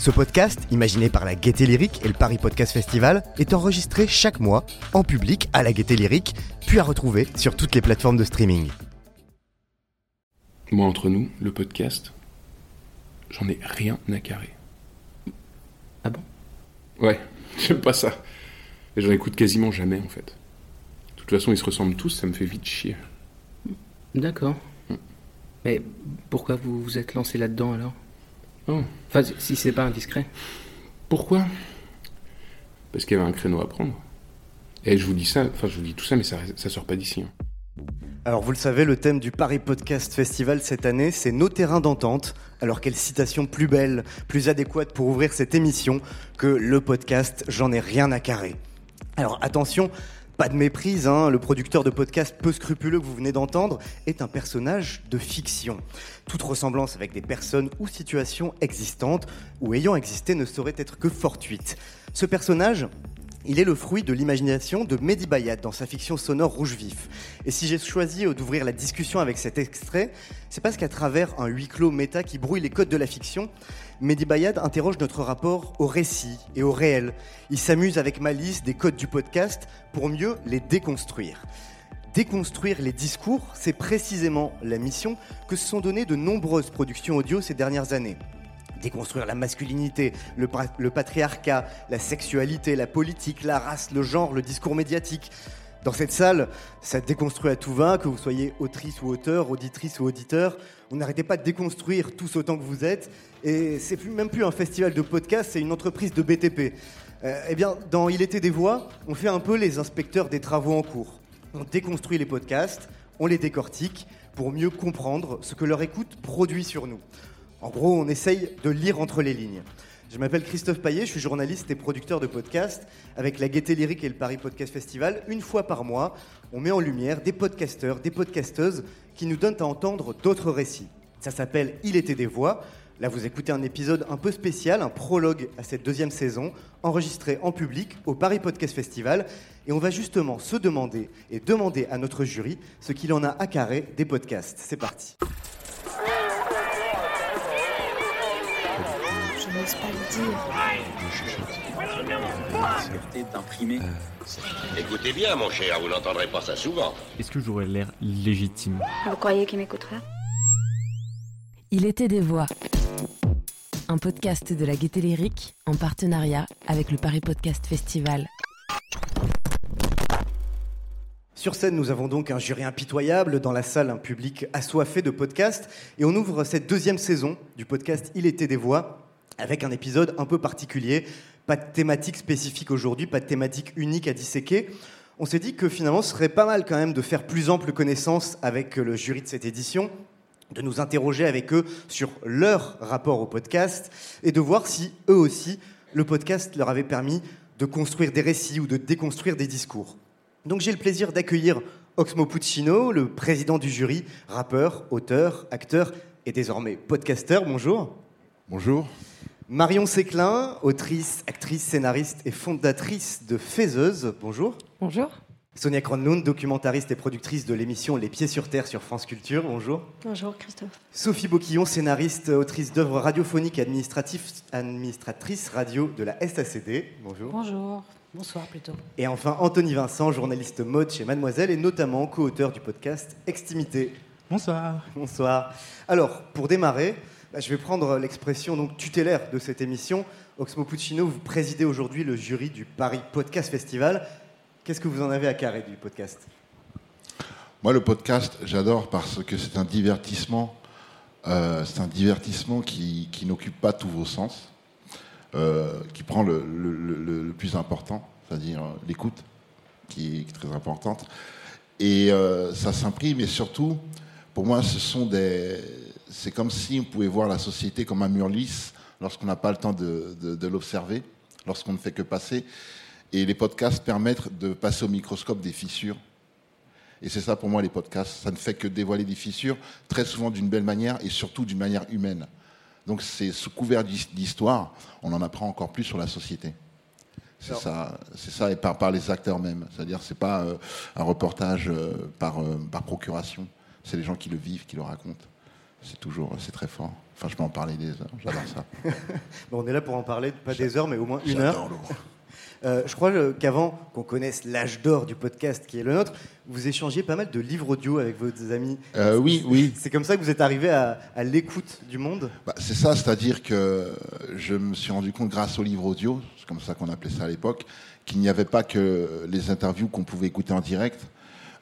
Ce podcast, imaginé par la Gaieté Lyrique et le Paris Podcast Festival, est enregistré chaque mois en public à la Gaieté Lyrique, puis à retrouver sur toutes les plateformes de streaming. Moi, entre nous, le podcast, j'en ai rien à carrer. Ah bon? Ouais, j'aime pas ça. Et j'en écoute quasiment jamais, en fait. De toute façon, ils se ressemblent tous, ça me fait vite chier. D'accord. Hmm. Mais pourquoi vous vous êtes lancé là-dedans alors? Oh, Enfin, si c'est pas indiscret. pourquoi? Parce qu'il y avait un créneau à prendre. Et je vous dis ça, enfin, je vous dis tout ça, mais ça, ça sort pas d'ici. hein. Alors vous le savez, le thème du Paris Podcast Festival cette année, c'est nos terrains d'entente. Alors quelle citation plus belle, plus adéquate pour ouvrir cette émission que le podcast J'en ai rien à carrer. Alors attention, pas de méprise, hein, le producteur de podcast peu scrupuleux que vous venez d'entendre est un personnage de fiction. Toute ressemblance avec des personnes ou situations existantes ou ayant existé ne saurait être que fortuite. Ce personnage, il est le fruit de l'imagination de Mehdi Bayad dans sa fiction sonore Rouge Vif. Et si j'ai choisi d'ouvrir la discussion avec cet extrait, c'est parce qu'à travers un huis clos méta qui brouille les codes de la fiction, Mehdi Bayad interroge notre rapport au récit et au réel. Il s'amuse avec malice des codes du podcast pour mieux les déconstruire. Déconstruire les discours, c'est précisément la mission que se sont données de nombreuses productions audio ces dernières années déconstruire la masculinité, le, patriarcat, la sexualité, la politique, la race, le genre, le discours médiatique. Dans cette salle, ça déconstruit à tout va, que vous soyez autrice ou auteur, auditrice ou auditeur. Vous n'arrêtez pas de déconstruire tous autant que vous êtes. Et c'est même plus un festival de podcast, c'est une entreprise de BTP. Euh, eh bien, dans Il était des voix, on fait un peu les inspecteurs des travaux en cours. On déconstruit les podcasts, on les décortique pour mieux comprendre ce que leur écoute produit sur nous. En gros, on essaye de lire entre les lignes. Je m'appelle Christophe Paillet, je suis journaliste et producteur de podcasts. Avec la Gaieté Lyrique et le Paris Podcast Festival, une fois par mois, on met en lumière des podcasteurs, des podcasteuses qui nous donnent à entendre d'autres récits. Ça s'appelle Il était des voix. Là, vous écoutez un épisode un peu spécial, un prologue à cette deuxième saison, enregistré en public au Paris Podcast Festival. Et on va justement se demander et demander à notre jury ce qu'il en a à carrer des podcasts. C'est parti. N'ose pas le dire. d'imprimer. Écoutez bien, mon cher, vous n'entendrez pas ça souvent. Est-ce que j'aurais l'air légitime? Vous croyez qu'il m'écoutera? Il était des voix. Un podcast de la Gaieté Lyrique en partenariat avec le Paris Podcast Festival. Sur scène, nous avons donc un jury impitoyable, dans la salle, un public assoiffé de podcasts, et on ouvre cette deuxième saison du podcast Il était des voix, avec un épisode un peu particulier, pas de thématique spécifique aujourd'hui, pas de thématique unique à disséquer. On s'est dit que finalement, ce serait pas mal quand même de faire plus ample connaissance avec le jury de cette édition, de nous interroger avec eux sur leur rapport au podcast, et de voir si eux aussi, le podcast leur avait permis de construire des récits ou de déconstruire des discours. Donc j'ai le plaisir d'accueillir Oxmo Puccino, le président du jury, rappeur, auteur, acteur et désormais podcasteur. Bonjour. Bonjour. Marion Séclin, autrice, actrice, scénariste et fondatrice de Faiseuse. Bonjour. Bonjour. Sonia Kronlund, documentariste et productrice de l'émission Les Pieds sur Terre sur France Culture. Bonjour. Bonjour Christophe. Sophie Boquillon, scénariste, autrice d'œuvres radiophoniques et administratif- administratrice radio de la SACD. Bonjour. Bonjour, bonsoir plutôt. Et enfin, Anthony Vincent, journaliste mode chez Mademoiselle et notamment co-auteur du podcast Extimité. Bonsoir. Bonsoir. Alors, pour démarrer, bah, je vais prendre l'expression donc tutélaire de cette émission. Oxmo Puccino, vous présidez aujourd'hui le jury du Paris Podcast Festival. Qu'est-ce que vous en avez à carrer du podcast? Moi, le podcast, j'adore parce que c'est un divertissement. euh, c'est un divertissement qui, qui n'occupe pas tous vos sens, euh, qui prend le, le- plus important, c'est-à-dire euh, l'écoute, qui est très importante. Et euh, ça s'imprime, et surtout, pour moi, ce sont des. C'est comme si on pouvait voir la société comme un mur lisse lorsqu'on n'a pas le temps de, de- de l'observer, lorsqu'on ne fait que passer. Et les podcasts permettent de passer au microscope des fissures Et c'est ça pour moi les podcasts. Ça ne fait que dévoiler des fissures, très souvent d'une belle manière et surtout d'une manière humaine. Donc c'est sous couvert d'his- d'histoire, on en apprend encore plus sur la société. C'est ça, c'est ça et par, par les acteurs même. C'est-à-dire c'est pas euh, un reportage euh, par, euh, par procuration. C'est les gens qui le vivent, qui le racontent. C'est toujours, c'est très fort. Enfin, je peux en parler des heures. J'adore ça. Bon, on est là pour en parler, pas des heures, mais au moins une heure. Euh, je crois euh, qu'avant qu'on connaisse l'âge d'or du podcast qui est le nôtre, vous échangez pas mal de livres audio avec vos amis. Euh, oui, oui. C'est comme ça que vous êtes arrivé à, à l'écoute du monde Bah, c'est ça, c'est-à-dire que je me suis rendu compte grâce au livre audio, c'est comme ça qu'on appelait ça à l'époque, qu'il n'y avait pas que les interviews qu'on pouvait écouter en direct.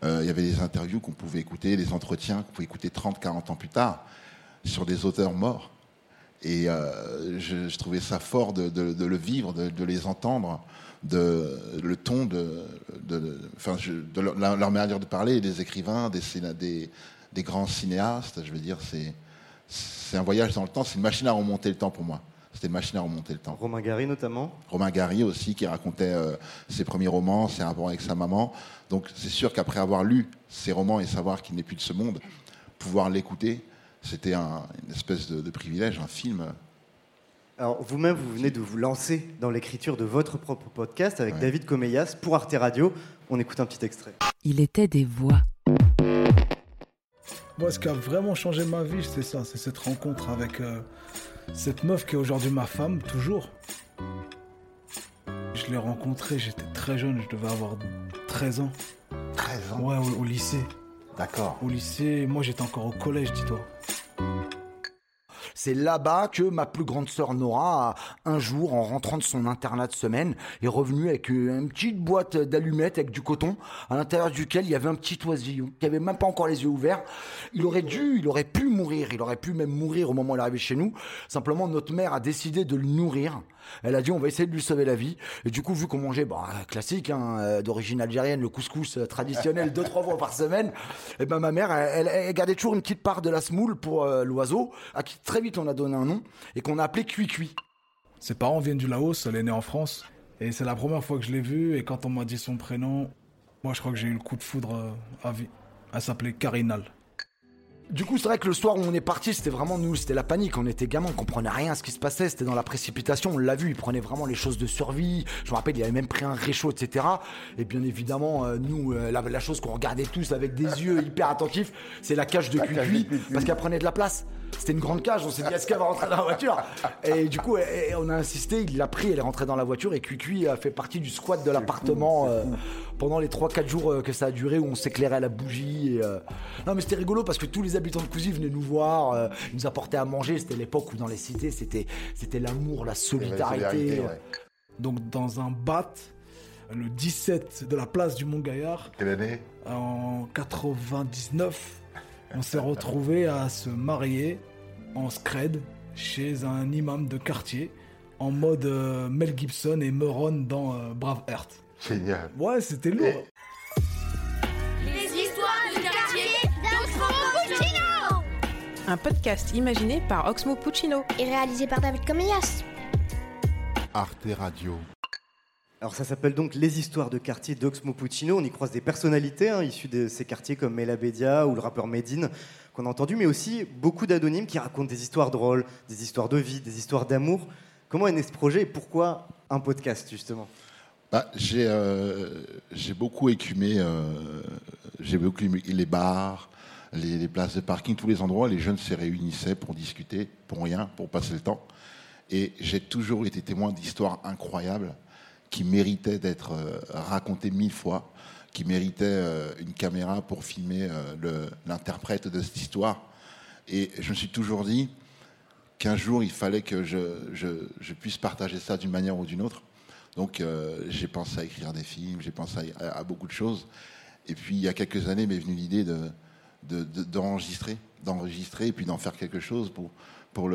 Euh, il y avait des interviews qu'on pouvait écouter, des entretiens qu'on pouvait écouter 30, 40 ans plus tard sur des auteurs morts. Et euh, je, trouvais ça fort de, le vivre, de, les entendre, de, le ton de, leur, manière de parler, des écrivains, des, grands cinéastes. Je veux dire, c'est un voyage dans le temps, c'est une machine à remonter le temps pour moi. C'était une machine à remonter le temps. Romain Gary notamment. Romain Gary aussi, qui racontait euh, ses premiers romans, ses rapports avec sa maman. Donc c'est sûr qu'après avoir lu ses romans et savoir qu'il n'est plus de ce monde, pouvoir l'écouter, c'était un- une espèce de, de privilège, un film. Alors vous-même, vous venez de vous lancer dans l'écriture de votre propre podcast avec Ouais. David Comeyas pour Arte Radio. On écoute un petit extrait. Il était des voix. Moi, ce qui a vraiment changé ma vie, c'est ça, c'est cette rencontre avec euh, cette meuf qui est aujourd'hui ma femme, toujours. Je l'ai rencontrée, j'étais très jeune, je devais avoir 13 ans. 13 Ouais, au, au lycée. D'accord. Au lycée, moi j'étais encore au collège, dis-toi. C'est là-bas que ma plus grande sœur Nora, un jour, en rentrant de son internat de semaine, est revenue avec une petite boîte d'allumettes avec du coton, à l'intérieur duquel il y avait un petit oisillon, qui avait même pas encore les yeux ouverts. Il aurait dû, il aurait pu mourir, il aurait pu même mourir au moment où il arrivé chez nous. Simplement, notre mère a décidé de le nourrir. Elle a dit, on va essayer de lui sauver la vie. Et du coup, vu qu'on mangeait, bah, classique, hein, euh, d'origine algérienne, le couscous euh, traditionnel, deux, trois fois par semaine, et ben, ma mère, elle, gardait toujours une petite part de la semoule pour euh, l'oiseau, à qui très vite on a donné un nom, et qu'on a appelé Cui-Cui. Ses parents viennent du Laos, elle est née en France. Et c'est la première fois que je l'ai vue, et quand on m'a dit son prénom, moi je crois que j'ai eu le coup de foudre à vie. Elle s'appelait Carinal. Du coup, c'est vrai que le soir où on est parti, c'était vraiment nous, c'était la panique. On était gamins, on comprenait rien à ce qui se passait. C'était dans la précipitation. On l'a vu, il prenait vraiment les choses de survie. Je me rappelle, il avait même pris un réchaud, etc. Et bien évidemment, euh, nous, euh, la, la chose qu'on regardait tous avec des yeux hyper attentifs, c'est la cage de Cuicui, parce qu'elle prenait de la place. C'était une grande cage. On s'est dit, est-ce qu'elle va rentrer dans la voiture? Et du coup, on a insisté. Il l'a pris, elle est rentrée dans la voiture. Et Cuicui a fait partie du squat de l'appartement euh, pendant les 3-4 jours euh, que ça a duré, où on s'éclairait à la bougie. et, euh, Non, mais c'était rigolo parce que tous les habitants de Cousy venaient nous voir, euh, ils nous apportaient à manger. C'était l'époque où dans les cités, c'était c'était l'amour, la solidarité. ouais. Donc dans un bat, le 17 de la place du Mont-Gaillard, Quelle année? en 99, on s'est retrouvé à se marier en scred chez un imam de quartier en mode euh, Mel Gibson et Meron dans euh, Braveheart. Génial. Ouais, c'était lourd. Les histoires du quartier d'Oxmo Puccino Un podcast imaginé par Oxmo Puccino. Et réalisé par David Comillas. Arte Radio. Alors ça s'appelle donc Les histoires de quartier d'Oxmo Puccino. On y croise des personnalités hein, issues de ces quartiers comme Mela Bedia ou le rappeur Medine qu'on a entendu, mais aussi beaucoup d'anonymes qui racontent des histoires drôles, des histoires de vie, des histoires d'amour. Comment est né ce projet et pourquoi un podcast justement? Bah, j'ai euh, j'ai beaucoup écumé, euh, j'ai beaucoup aimé les bars, les, les places de parking, tous les endroits. Les jeunes se réunissaient pour discuter, pour rien, pour passer le temps. Et j'ai toujours été témoin d'histoires incroyables qui méritaient d'être euh, racontées mille fois, qui méritaient euh, une caméra pour filmer euh, l'interprète de cette histoire. Et je me suis toujours dit qu'un jour, il fallait que je, puisse partager ça d'une manière ou d'une autre. Donc j'ai pensé à écrire des films, j'ai pensé à, beaucoup de choses. Et puis il y a quelques années m'est venue l'idée de, de- de- d'enregistrer, d'enregistrer et puis d'en faire quelque chose pour, pour,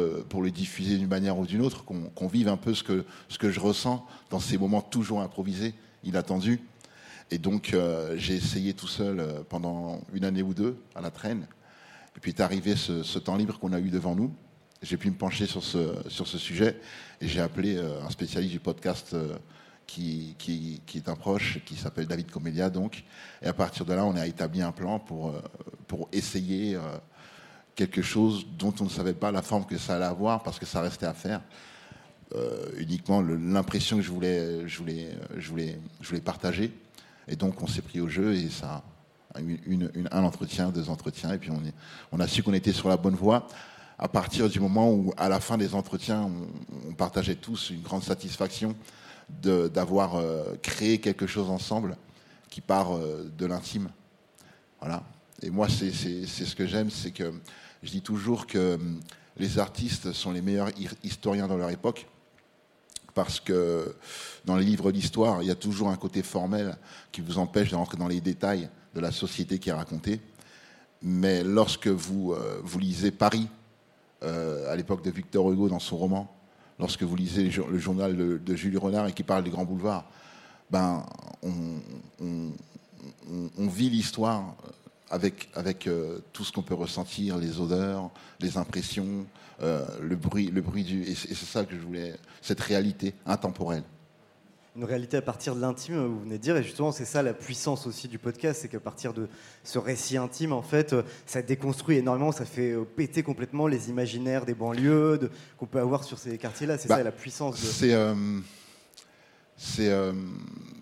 le, diffuser d'une manière ou d'une autre, qu'on, vive un peu ce que, je ressens dans ces moments toujours improvisés, inattendus. Et donc euh, j'ai essayé tout seul euh, pendant une année ou deux à la traîne. Et puis est arrivé ce, temps libre qu'on a eu devant nous. J'ai pu me pencher sur ce, sujet et j'ai appelé euh, un spécialiste du podcast qui, est un proche, qui s'appelle David Comédia, donc. Et à partir de là, on a établi un plan pour, essayer quelque chose dont on ne savait pas la forme que ça allait avoir, parce que ça restait à faire. Euh, uniquement l'impression que je voulais, je, voulais, je, voulais, je voulais partager. Et donc, on s'est pris au jeu et ça une, une- un entretien, deux entretiens, et puis on, est, on a su qu'on était sur la bonne voie. À partir du moment où, à la fin des entretiens, on, partageait tous une grande satisfaction d'avoir euh, créé quelque chose ensemble qui part euh, de l'intime. Voilà. Et moi, c'est ce que j'aime, c'est que je dis toujours que hum, les artistes sont les meilleurs hi- historiens dans leur époque parce que dans les livres d'histoire, il y a toujours un côté formel qui vous empêche de rentrer dans les détails de la société qui est racontée. Mais lorsque vous, euh, vous lisez Paris, euh, à l'époque de Victor Hugo dans son roman, lorsque vous lisez le jour- le journal de, de Jules Renard et qui parle des grands boulevards, ben, on vit l'histoire avec, avec euh, tout ce qu'on peut ressentir, les odeurs, les impressions, euh, le bruit, le bruit du. Et c'est ça que je voulais, cette réalité intemporelle. Une réalité à partir de l'intime, vous venez de dire, et justement, c'est ça la puissance aussi du podcast, c'est qu'à partir de ce récit intime, en fait, ça déconstruit énormément, ça fait euh, péter complètement les imaginaires des banlieues de- qu'on peut avoir sur ces quartiers-là. C'est Bah, ça la puissance de. C'est euh, c'est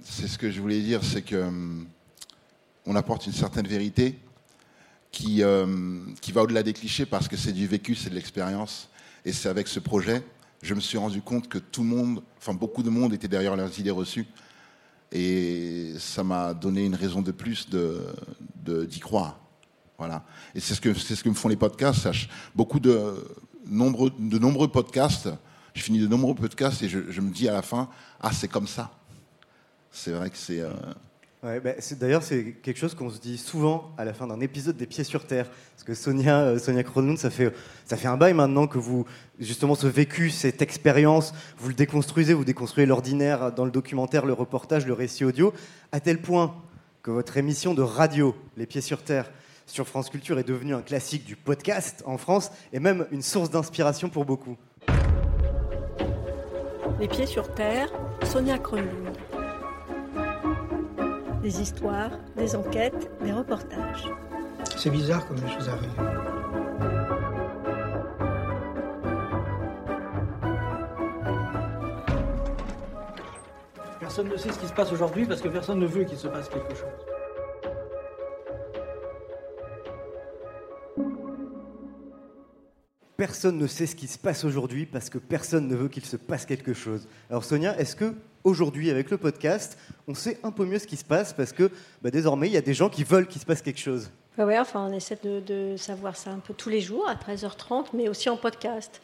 c'est ce que je voulais dire, c'est que on apporte une certaine vérité qui, euh, qui va au-delà des clichés parce que c'est du vécu, c'est de l'expérience. Et c'est avec ce projet, je me suis rendu compte que tout le monde, enfin beaucoup de monde était derrière leurs idées reçues. Et ça m'a donné une raison de plus de de- d'y croire. Voilà. Et c'est ce que ce que me font les podcasts. Beaucoup de nombreux de nombreux podcasts. Je finis de nombreux podcasts et je, je me dis à la fin, ah c'est comme ça. C'est vrai que c'est. euh, C'est- D'ailleurs, c'est quelque chose qu'on se dit souvent à la fin d'un épisode des Pieds sur Terre. Parce que Sonia, euh, Sonia Kronlund, ça fait, ça fait un bail maintenant que vous, justement, ce vécu, cette expérience, vous le déconstruisez, vous déconstruisez l'ordinaire dans le documentaire, le reportage, le récit audio, à tel point que votre émission de radio, Les Pieds sur Terre, sur France Culture, est devenue un classique du podcast en France et même une source d'inspiration pour beaucoup. Les pieds sur terre, Sonia Kronlund. Des histoires, des enquêtes, des reportages. C'est bizarre comme les choses arrivent. Personne ne sait ce qui se passe aujourd'hui parce que personne ne veut qu'il se passe quelque chose. Personne ne sait ce qui se passe aujourd'hui parce que personne ne veut qu'il se passe quelque chose. Alors Sonia, est-ce que aujourd'hui avec le podcast, on sait un peu mieux ce qui se passe parce que bah, désormais il y a des gens qui veulent qu'il se passe quelque chose ouais, enfin, on essaie de, savoir ça un peu tous les jours à 13h30, mais aussi en podcast.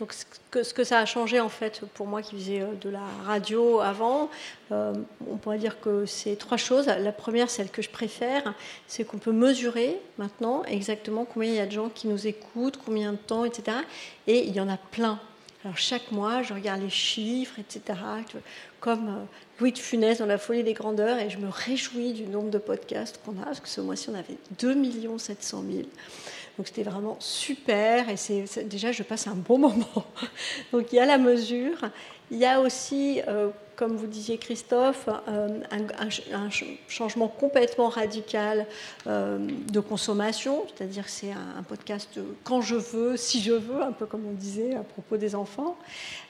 Donc, ce que, ce que ça a changé, en fait, pour moi qui faisais euh, de la radio avant, euh, on pourrait dire que c'est trois choses. La première, celle que je préfère, c'est qu'on peut mesurer maintenant exactement combien il y a de gens qui nous écoutent, combien de temps, etc. Et il y en a plein. Alors chaque mois, je regarde les chiffres, etc., comme euh, Louis de Funès dans La folie des grandeurs, et je me réjouis du nombre de podcasts qu'on a, parce que ce mois-ci, on avait 2 700 000. Donc c'était vraiment super, et c'est déjà, je passe un bon moment. Donc il y a la mesure. Il y a aussi, euh, comme vous disiez Christophe, euh, un, un ch- un ch- changement complètement radical euh, de consommation, c'est-à-dire c'est un, podcast quand je veux, si je veux, un peu comme on disait à propos des enfants,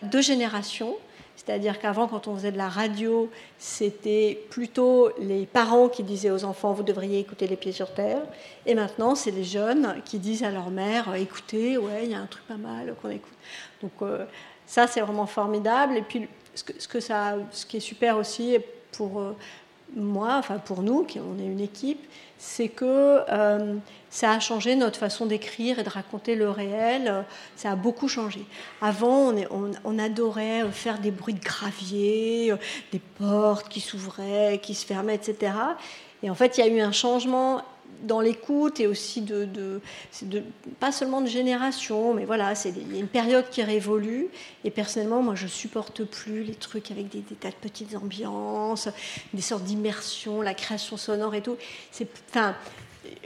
de génération. C'est-à-dire qu'avant, quand on faisait de la radio, c'était plutôt les parents qui disaient aux enfants, vous devriez écouter les pieds sur terre. Et maintenant, c'est les jeunes qui disent à leur mère, écoutez, ouais, il y a un truc pas mal qu'on écoute. Donc euh, ça, c'est vraiment formidable. Et puis, ce, que, ce qui est super aussi pour euh, moi, enfin pour nous, qui on est une équipe, c'est que euh, ça a changé notre façon d'écrire et de raconter le réel. Ça a beaucoup changé. Avant, on, on adorait faire des bruits de gravier, euh, des portes qui s'ouvraient, qui se fermaient, etc. Et en fait, il y a eu un changement dans l'écoute et aussi de, pas seulement de génération, mais voilà, c'est il y a une période qui révolue. Et personnellement, moi, je supporte plus les trucs avec des, tas de petites ambiances, des sortes d'immersion, la création sonore et tout. C'est, enfin,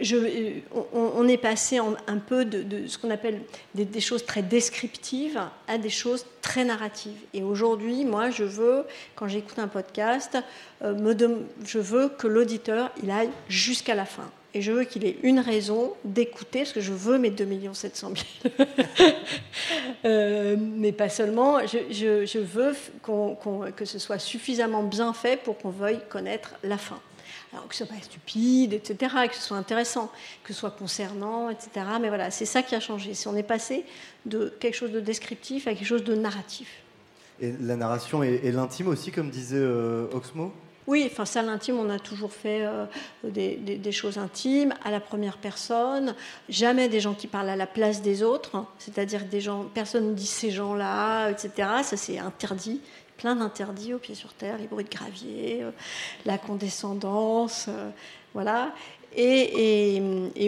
euh, on, est passé un peu de, ce qu'on appelle des, choses très descriptives à des choses très narratives. Et aujourd'hui, moi, je veux, quand j'écoute un podcast, euh, je veux que l'auditeur, il aille jusqu'à la fin. Et je veux qu'il ait une raison d'écouter, parce que je veux mes 2 700 000. Euh, mais pas seulement. Je, veux qu'on- que ce soit suffisamment bien fait pour qu'on veuille connaître la fin. Alors que ce soit pas stupide, etc., que ce soit intéressant, que ce soit concernant, etc. Mais voilà, c'est ça qui a changé. C'est on est passé de quelque chose de descriptif à quelque chose de narratif. Et la narration et, et l'intime aussi, comme disait euh, Oxmo? Oui, enfin ça, l'intime, on a toujours fait euh, des, choses intimes à la première personne, jamais des gens qui parlent à la place des autres, hein. c'est-à-dire des gens, personne ne dit ces gens-là, etc. Ça c'est interdit, plein d'interdits aux pieds sur terre, les bruits de gravier, euh, la condescendance, euh, voilà. Et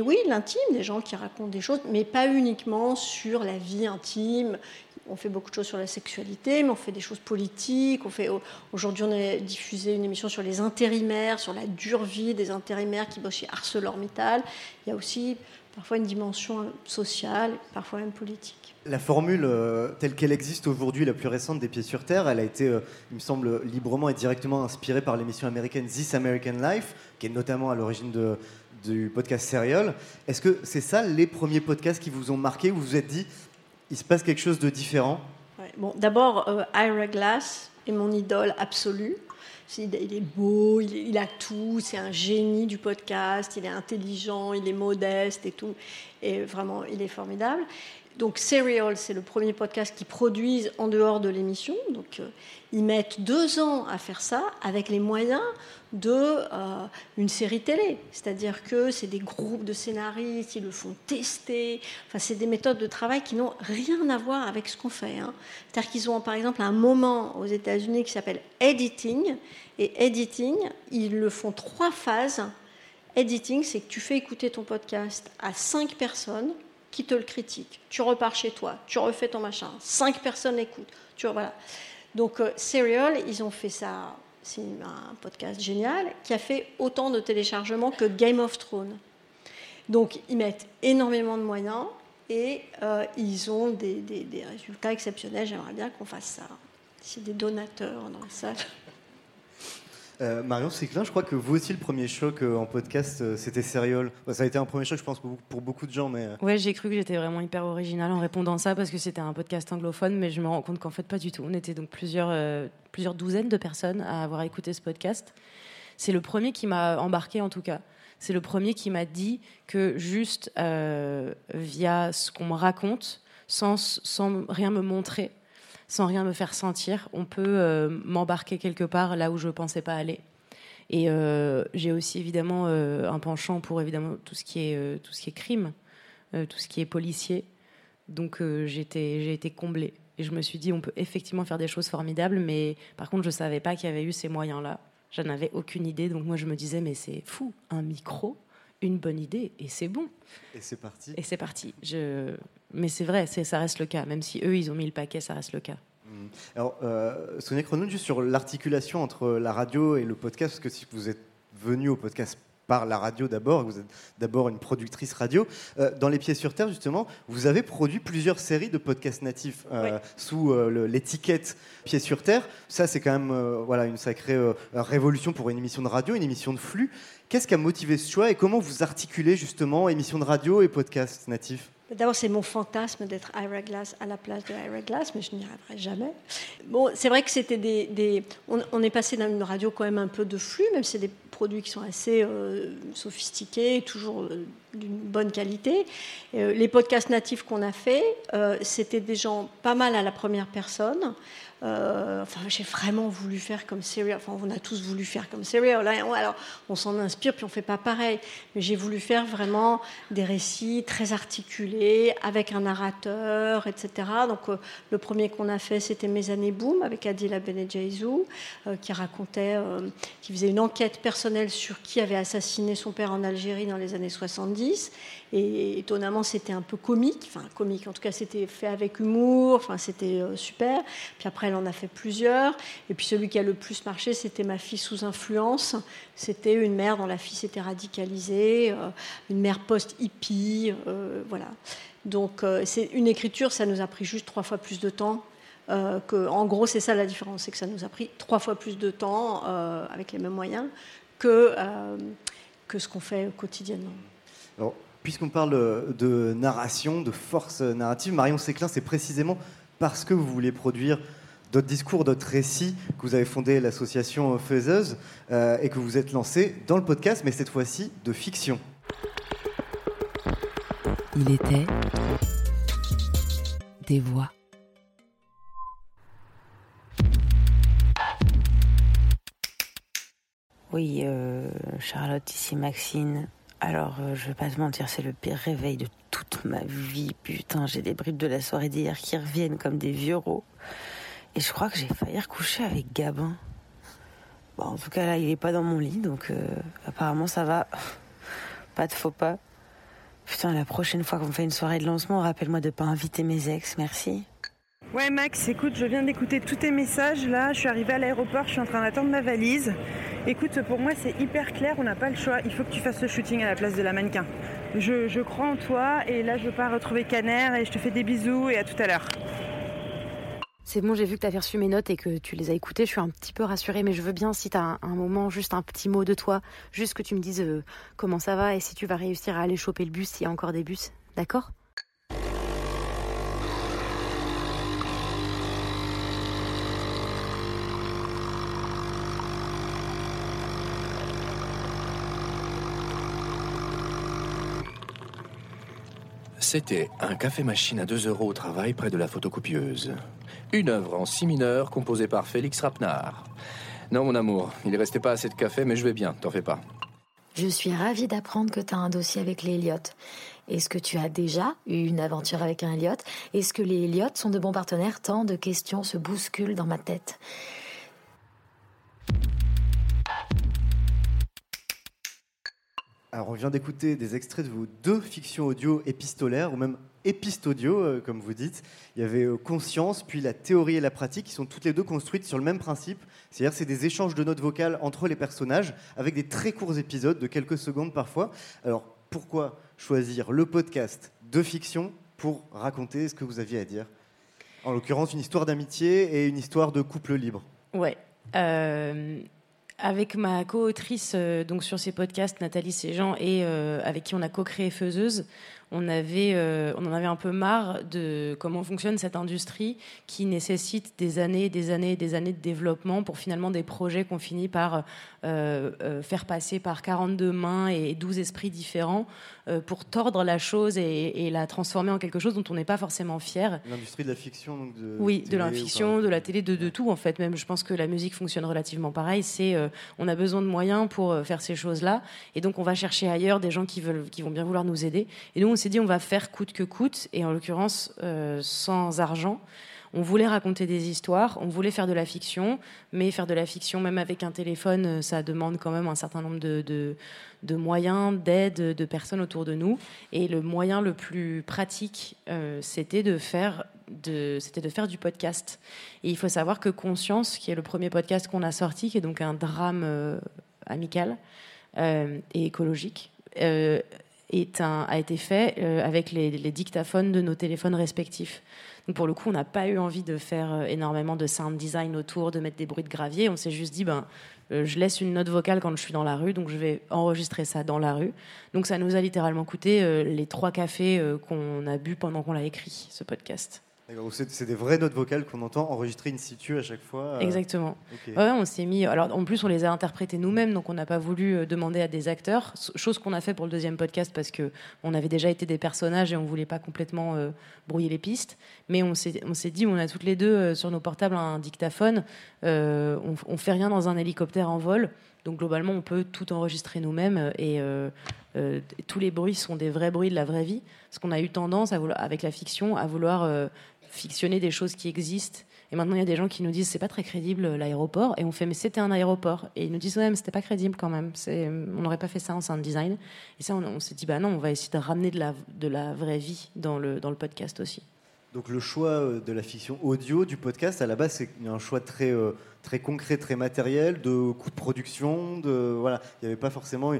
oui, l'intime, des gens qui racontent des choses, mais pas uniquement sur la vie intime. On fait beaucoup de choses sur la sexualité, mais on fait des choses politiques. Aujourd'hui, on a diffusé une émission sur les intérimaires, sur la dure vie des intérimaires qui bossent chez ArcelorMittal. Il y a aussi parfois une dimension sociale, parfois même politique. La formule euh, telle qu'elle existe aujourd'hui, la plus récente des Pieds sur Terre, elle a été, euh, il me semble, librement et directement inspirée par l'émission américaine This American Life, qui est notamment à l'origine du podcast Serial. Est-ce que c'est ça les premiers podcasts qui vous ont marqué, où vous vous êtes dit, il se passe quelque chose de différent. Bon, d'abord, euh, Ira Glass est mon idole absolue. Il est beau, il, il a tout, c'est un génie du podcast, il est intelligent, il est modeste et tout. Et vraiment, il est formidable. Donc, Serial, c'est le premier podcast qu'ils produisent en dehors de l'émission. Donc, euh, ils mettent deux ans à faire ça avec les moyens de euh, une série télé. C'est-à-dire que c'est des groupes de scénaristes, ils le font tester. Enfin, c'est des méthodes de travail qui n'ont rien à voir avec ce qu'on fait. hein. C'est-à-dire qu'ils ont par exemple un moment aux États-Unis qui s'appelle editing. Et editing, ils le font trois phases. Editing, c'est que tu fais écouter ton podcast à cinq personnes qui te le critiquent. Tu repars chez toi, tu refais ton machin. Cinq personnes écoutent. Tu voilà. Donc, euh, Serial, ils ont fait ça. C'est un podcast génial qui a fait autant de téléchargements que Game of Thrones. Donc, ils mettent énormément de moyens et euh, ils ont des, des- des résultats exceptionnels. J'aimerais bien qu'on fasse ça. A des donateurs dans la salle. Euh, Marion Séclin, je crois que vous aussi, le premier choc euh, en podcast, euh, c'était Serial. Ça a été un premier choc, je pense, pour, beaucoup- de gens, mais... euh, Ouais, j'ai cru que j'étais vraiment hyper originale en répondant ça parce que c'était un podcast anglophone, mais je me rends compte qu'en fait pas du tout. On était donc plusieurs, plusieurs douzaines de personnes à avoir écouté ce podcast. C'est le premier qui m'a embarqué en tout cas. C'est le premier qui m'a dit que juste via ce qu'on me raconte, sans, sans rien me montrer, sans rien me faire sentir, on peut euh, m'embarquer quelque part là où je ne pensais pas aller. Et euh, j'ai aussi évidemment euh, un penchant pour évidemment tout ce qui est, tout ce qui est crime, tout ce qui est policier. Donc j'ai été comblée. Et je me suis dit, on peut effectivement faire des choses formidables, mais par contre, je ne savais pas qu'il y avait eu ces moyens-là. J'en avais aucune idée. Donc moi, je me disais, mais c'est fou, un micro, une bonne idée, et c'est bon. Et c'est parti. Et c'est parti. Je... Mais c'est vrai, c'est, ça reste le cas. Même si eux, ils ont mis le paquet, ça reste le cas. Mm. Alors, euh, Sonia Cronon, juste sur l'articulation entre la radio et le podcast, parce que si vous êtes venu au podcast par la radio d'abord, vous êtes d'abord une productrice radio, euh, dans Les Pieds sur Terre, justement, vous avez produit plusieurs séries de podcasts natifs euh, sous euh, l'étiquette Pieds sur Terre. Ça, c'est quand même voilà, une sacrée révolution pour une émission de radio, une émission de flux. Qu'est-ce qui a motivé ce choix et comment vous articulez justement émission de radio et podcast natifs? D'abord, c'est mon fantasme d'être Ira Glass à la place de Ira Glass, mais je n'y arriverai jamais. Bon, c'est vrai que c'était des, on, est passé d'une radio quand même un peu de flux, même si c'est des produits qui sont assez euh, sophistiqués, toujours euh, d'une bonne qualité. Euh, les podcasts natifs qu'on a fait, c'était des gens pas mal à la première personne. Euh, enfin, j'ai vraiment voulu faire comme Serial. Enfin, on a tous voulu faire comme Serial. Là, on- alors, on s'en inspire, puis on fait pas pareil. Mais j'ai voulu faire vraiment des récits très articulés, avec un narrateur, etc. Donc, euh, le premier qu'on a fait, c'était Mes années boom avec Adila Benejayzou, euh, qui racontait, euh, qui faisait une enquête personnelle sur qui avait assassiné son père en Algérie dans les années 70. 90. Et étonnamment, c'était un peu comique, enfin comique, en tout cas, c'était fait avec humour, enfin, c'était super. Puis après, elle en a fait plusieurs. Et puis celui qui a le plus marché, c'était Ma fille sous influence. C'était une mère dont la fille s'était radicalisée, euh, une mère post-hippie, euh, voilà. Donc, euh, c'est une écriture, ça nous a pris juste trois fois plus de temps. en gros, c'est ça la différence, c'est que ça nous a pris trois fois plus de temps avec les mêmes moyens que, que ce qu'on fait quotidiennement. Puisqu'on parle de narration, de force narrative, Marion Séclin, c'est précisément parce que vous voulez produire d'autres discours, d'autres récits que vous avez fondé l'association Faiseuse euh, et que vous êtes lancé dans le podcast, mais cette fois-ci de fiction. Il était des voix. Oui, euh, Charlotte, ici Maxine. Alors, euh, je vais pas te mentir, c'est le pire réveil de toute ma vie. Putain, j'ai des bribes de la soirée d'hier qui reviennent comme des vieux rots. Et je crois que j'ai failli recoucher avec Gabin. Bon, en tout cas, là, il est pas dans mon lit, donc euh, apparemment, ça va. Pas de faux pas. Putain, la prochaine fois qu'on fait une soirée de lancement, rappelle-moi de pas inviter mes ex, merci. Ouais Max, écoute, je viens d'écouter tous tes messages là, je suis arrivée à l'aéroport, je suis en train d'attendre ma valise. Écoute, pour moi c'est hyper clair, on n'a pas le choix, il faut que tu fasses le shooting à la place de la mannequin. Je, je crois en toi et là je pars retrouver Caner et je te fais des bisous et à tout à l'heure. C'est bon, j'ai vu que tu avais reçu mes notes et que tu les as écoutées. Je suis un petit peu rassurée, mais je veux bien, si tu as un, moment, juste un petit mot de toi, juste que tu me dises euh, comment ça va et si tu vas réussir à aller choper le bus, s'il y a encore des bus. D'accord? C'était un café-machine à 2 euros au travail près de la photocopieuse. Une œuvre en si mineur composée par Félix Rapnard. Non, mon amour, il restait pas assez de café, mais je vais bien, t'en fais pas. Je suis ravie d'apprendre que tu as un dossier avec les Elliott. Est-ce que tu as déjà eu une aventure avec un Elliott? Est-ce que les Elliott sont de bons partenaires? Tant de questions se bousculent dans ma tête. Alors, on vient d'écouter des extraits de vos deux fictions audio épistolaires, ou même épistaudio, euh, comme vous dites. Il y avait euh, Conscience, puis La théorie et la pratique, qui sont toutes les deux construites sur le même principe. C'est-à-dire, c'est des échanges de notes vocales entre les personnages, avec des très courts épisodes de quelques secondes parfois. Alors, pourquoi choisir le podcast de fiction pour raconter ce que vous aviez à dire? En l'occurrence, une histoire d'amitié et une histoire de couple libre. Ouais. Euh, avec ma co-autrice euh, donc sur ces podcasts, Nathalie Séjean, et euh, avec qui on a co-créé Faiseuse, on, avait, euh, on en avait un peu marre de comment fonctionne cette industrie qui nécessite des années, des années, des années de développement pour finalement des projets qu'on finit par euh, euh, faire passer par 42 mains et 12 esprits différents pour tordre la chose et, et la transformer en quelque chose dont on n'est pas forcément fier. L'industrie de la fiction, donc de Oui, de la fiction, de la télé, de, de tout en fait. Même, je pense que la musique fonctionne relativement pareil. C'est, on a besoin de moyens pour faire ces choses-là, et donc on va chercher ailleurs des gens qui veulent, qui vont bien vouloir nous aider. Et nous, on s'est dit, on va faire coûte que coûte, et en l'occurrence euh, sans argent. On voulait raconter des histoires, on voulait faire de la fiction, mais faire de la fiction, même avec un téléphone, euh, ça demande quand même un certain nombre de, moyens, d'aide, de personnes autour de nous. Et le moyen le plus pratique, euh, c'était de faire c'était de faire du podcast. Et il faut savoir que Conscience, qui est le premier podcast qu'on a sorti, qui est donc un drame amical et écologique, a été fait euh, avec les, dictaphones de nos téléphones respectifs. Donc pour le coup, on n'a pas eu envie de faire euh, énormément de sound design autour, de mettre des bruits de gravier. On s'est juste dit, ben, euh, je laisse une note vocale quand je suis dans la rue, donc je vais enregistrer ça dans la rue. Donc ça nous a littéralement coûté les trois cafés qu'on a bu pendant qu'on l'a écrit, ce podcast. C'est des vraies notes vocales qu'on entend enregistrées in situ à chaque fois. euh, Exactement. Ouais, on s'est mis. Alors, en plus, on les a interprétés nous-mêmes, donc on n'a pas voulu euh, demander à des acteurs. Chose qu'on a fait pour le deuxième podcast parce que on avait déjà été des personnages et on voulait pas complètement euh, brouiller les pistes. Mais on s'est, dit, on a toutes les deux euh, sur nos portables un dictaphone. euh, on, on fait rien dans un hélicoptère en vol. Donc globalement, on peut tout enregistrer nous-mêmes et euh, euh, tous les bruits sont des vrais bruits de la vraie vie. Parce qu'on a eu tendance, à vouloir, avec la fiction, à vouloir euh, fictionné des choses qui existent. Et maintenant, il y a des gens qui nous disent c'est pas très crédible l'aéroport. Et on fait mais c'était un aéroport. Et ils nous disent ouais, mais c'était pas crédible quand même. C'est, on n'aurait pas fait ça en sound design. Et ça, on, on s'est dit bah non, on va essayer de ramener de la, de la vraie vie dans le, dans le podcast aussi. Donc le choix euh, de la fiction audio du podcast, à la base, c'est un choix très, euh, très concret, très matériel, de coût de production, de voilà, il n'y avait pas forcément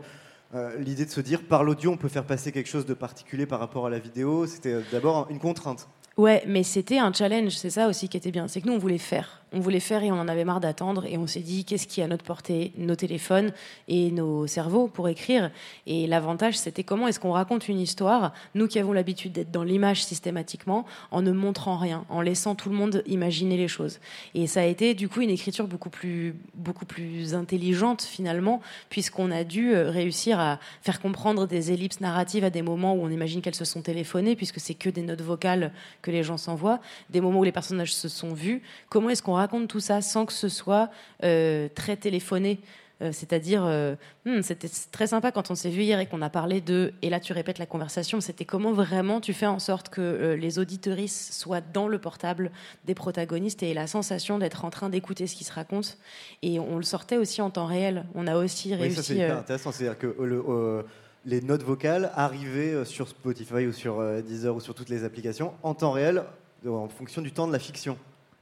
euh, l'idée de se dire par l'audio on peut faire passer quelque chose de particulier par rapport à la vidéo. C'était euh, d'abord une contrainte. Ouais, mais c'était un challenge, c'est ça aussi qui était bien. C'est que nous, on voulait faire. On voulait faire et on en avait marre d'attendre. Et on s'est dit, qu'est-ce qui est à notre portée? Nos téléphones et nos cerveaux pour écrire. Et l'avantage, c'était comment est-ce qu'on raconte une histoire, nous qui avons l'habitude d'être dans l'image systématiquement, en ne montrant rien, en laissant tout le monde imaginer les choses. Et ça a été, du coup, une écriture beaucoup plus, beaucoup plus intelligente, finalement, puisqu'on a dû euh, réussir à faire comprendre des ellipses narratives à des moments où on imagine qu'elles se sont téléphonées, puisque c'est que des notes vocales que les gens s'envoient, des moments où les personnages se sont vus. Comment est-ce qu'on raconte tout ça sans que ce soit euh, très téléphoné Euh, c'est-à-dire, euh, hmm, c'était très sympa quand on s'est vu hier et qu'on a parlé de, et là tu répètes la conversation, c'était comment vraiment tu fais en sorte que les auditeuristes soient dans le portable des protagonistes et aient la sensation d'être en train d'écouter ce qui se raconte. Et on le sortait aussi en temps réel. On a aussi Oui, réussi. ça c'est intéressant. C'est-à-dire que le, les notes vocales arrivaient sur Spotify ou sur Deezer ou sur toutes les applications en temps réel, en fonction du temps de la fiction.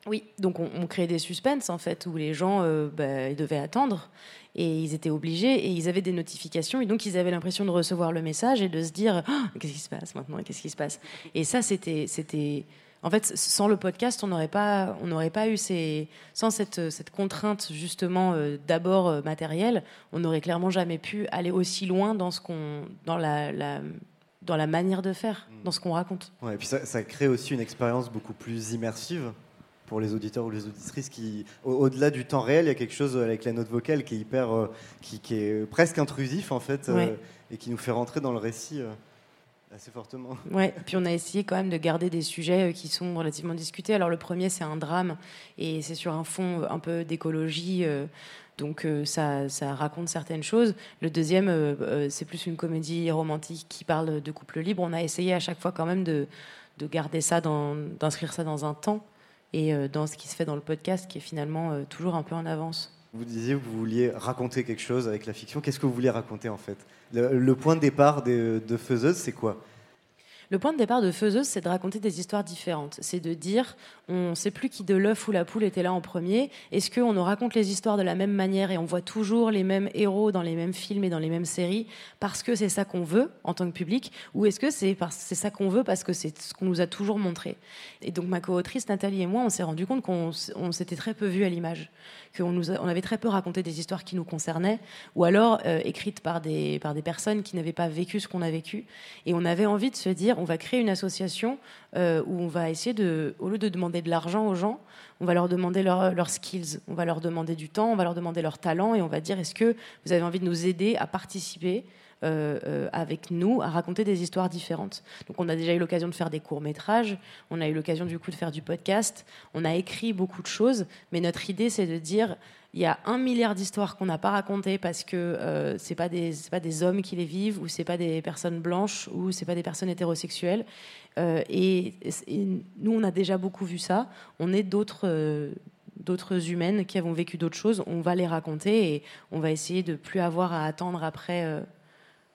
Oui, donc on, on créait des suspens en fait où les gens euh, bah, ils devaient attendre et ils étaient obligés et ils avaient des notifications et donc ils avaient l'impression de recevoir le message et de se dire Ah, qu'est-ce qui se passe maintenant qu'est-ce qui se passe? Et ça c'était c'était en fait sans le podcast on n'aurait pas on n'aurait pas eu ces sans cette cette contrainte justement euh, d'abord euh, matérielle on n'aurait clairement jamais pu aller aussi loin dans ce qu'on dans la, la dans la manière de faire dans ce qu'on raconte. Ouais, et puis ça, ça crée aussi une expérience beaucoup plus immersive pour les auditeurs ou les auditrices qui, au- au-delà du temps réel, il y a quelque chose avec la note vocale qui est hyper, euh, qui, qui est presque intrusif en fait, euh, et qui nous fait rentrer dans le récit euh, assez fortement. Ouais, puis on a essayé quand même de garder des sujets qui sont relativement discutés. Alors le premier, c'est un drame et c'est sur un fond un peu d'écologie. donc euh, ça, ça raconte certaines choses. Le deuxième, euh, euh, c'est plus une comédie romantique qui parle de couple libre. On a essayé à chaque fois quand même de, de garder ça, d'inscrire ça dans un temps et euh, dans ce qui se fait dans le podcast qui est finalement euh, toujours un peu en avance. Vous disiez que vous vouliez raconter quelque chose avec la fiction. Qu'est-ce que vous vouliez raconter en fait? Le, point de départ des- de Faiseuse, c'est quoi? Le point de départ de Faiseuse, c'est de raconter des histoires différentes. C'est de dire, on ne sait plus qui de l'œuf ou la poule était là en premier. Est-ce qu'on nous raconte les histoires de la même manière et on voit toujours les mêmes héros dans les mêmes films et dans les mêmes séries parce que c'est ça qu'on veut en tant que public Ou est-ce que c'est c'est ça qu'on veut parce que c'est ce qu'on nous a toujours montré? Et donc ma co-autrice Nathalie et moi, on s'est rendu compte qu'on s'était très peu vu à l'image, qu'on on avait très peu raconté des histoires qui nous concernaient, ou alors euh, écrites par des, par des personnes qui n'avaient pas vécu ce qu'on a vécu. Et on avait envie de se dire, on va créer une association euh, où on va essayer de, au lieu de demander de l'argent aux gens, on va leur demander leur- leurs skills, on va leur demander du temps, on va leur demander leur talent, et on va dire, est-ce que vous avez envie de nous aider à participer euh, euh, avec nous à raconter des histoires différentes? Donc on a déjà eu l'occasion de faire des courts-métrages, on a eu l'occasion du coup de faire du podcast, on a écrit beaucoup de choses, mais notre idée c'est de dire il y a un milliard d'histoires qu'on n'a pas racontées parce que euh, c'est pas des pas des hommes qui les vivent ou c'est pas des personnes blanches ou c'est pas des personnes hétérosexuelles. Euh, et, nous on a déjà beaucoup vu ça. On est d'autres euh, d'autres humaines qui avons vécu d'autres choses. On va les raconter et on va essayer de plus avoir à attendre après euh,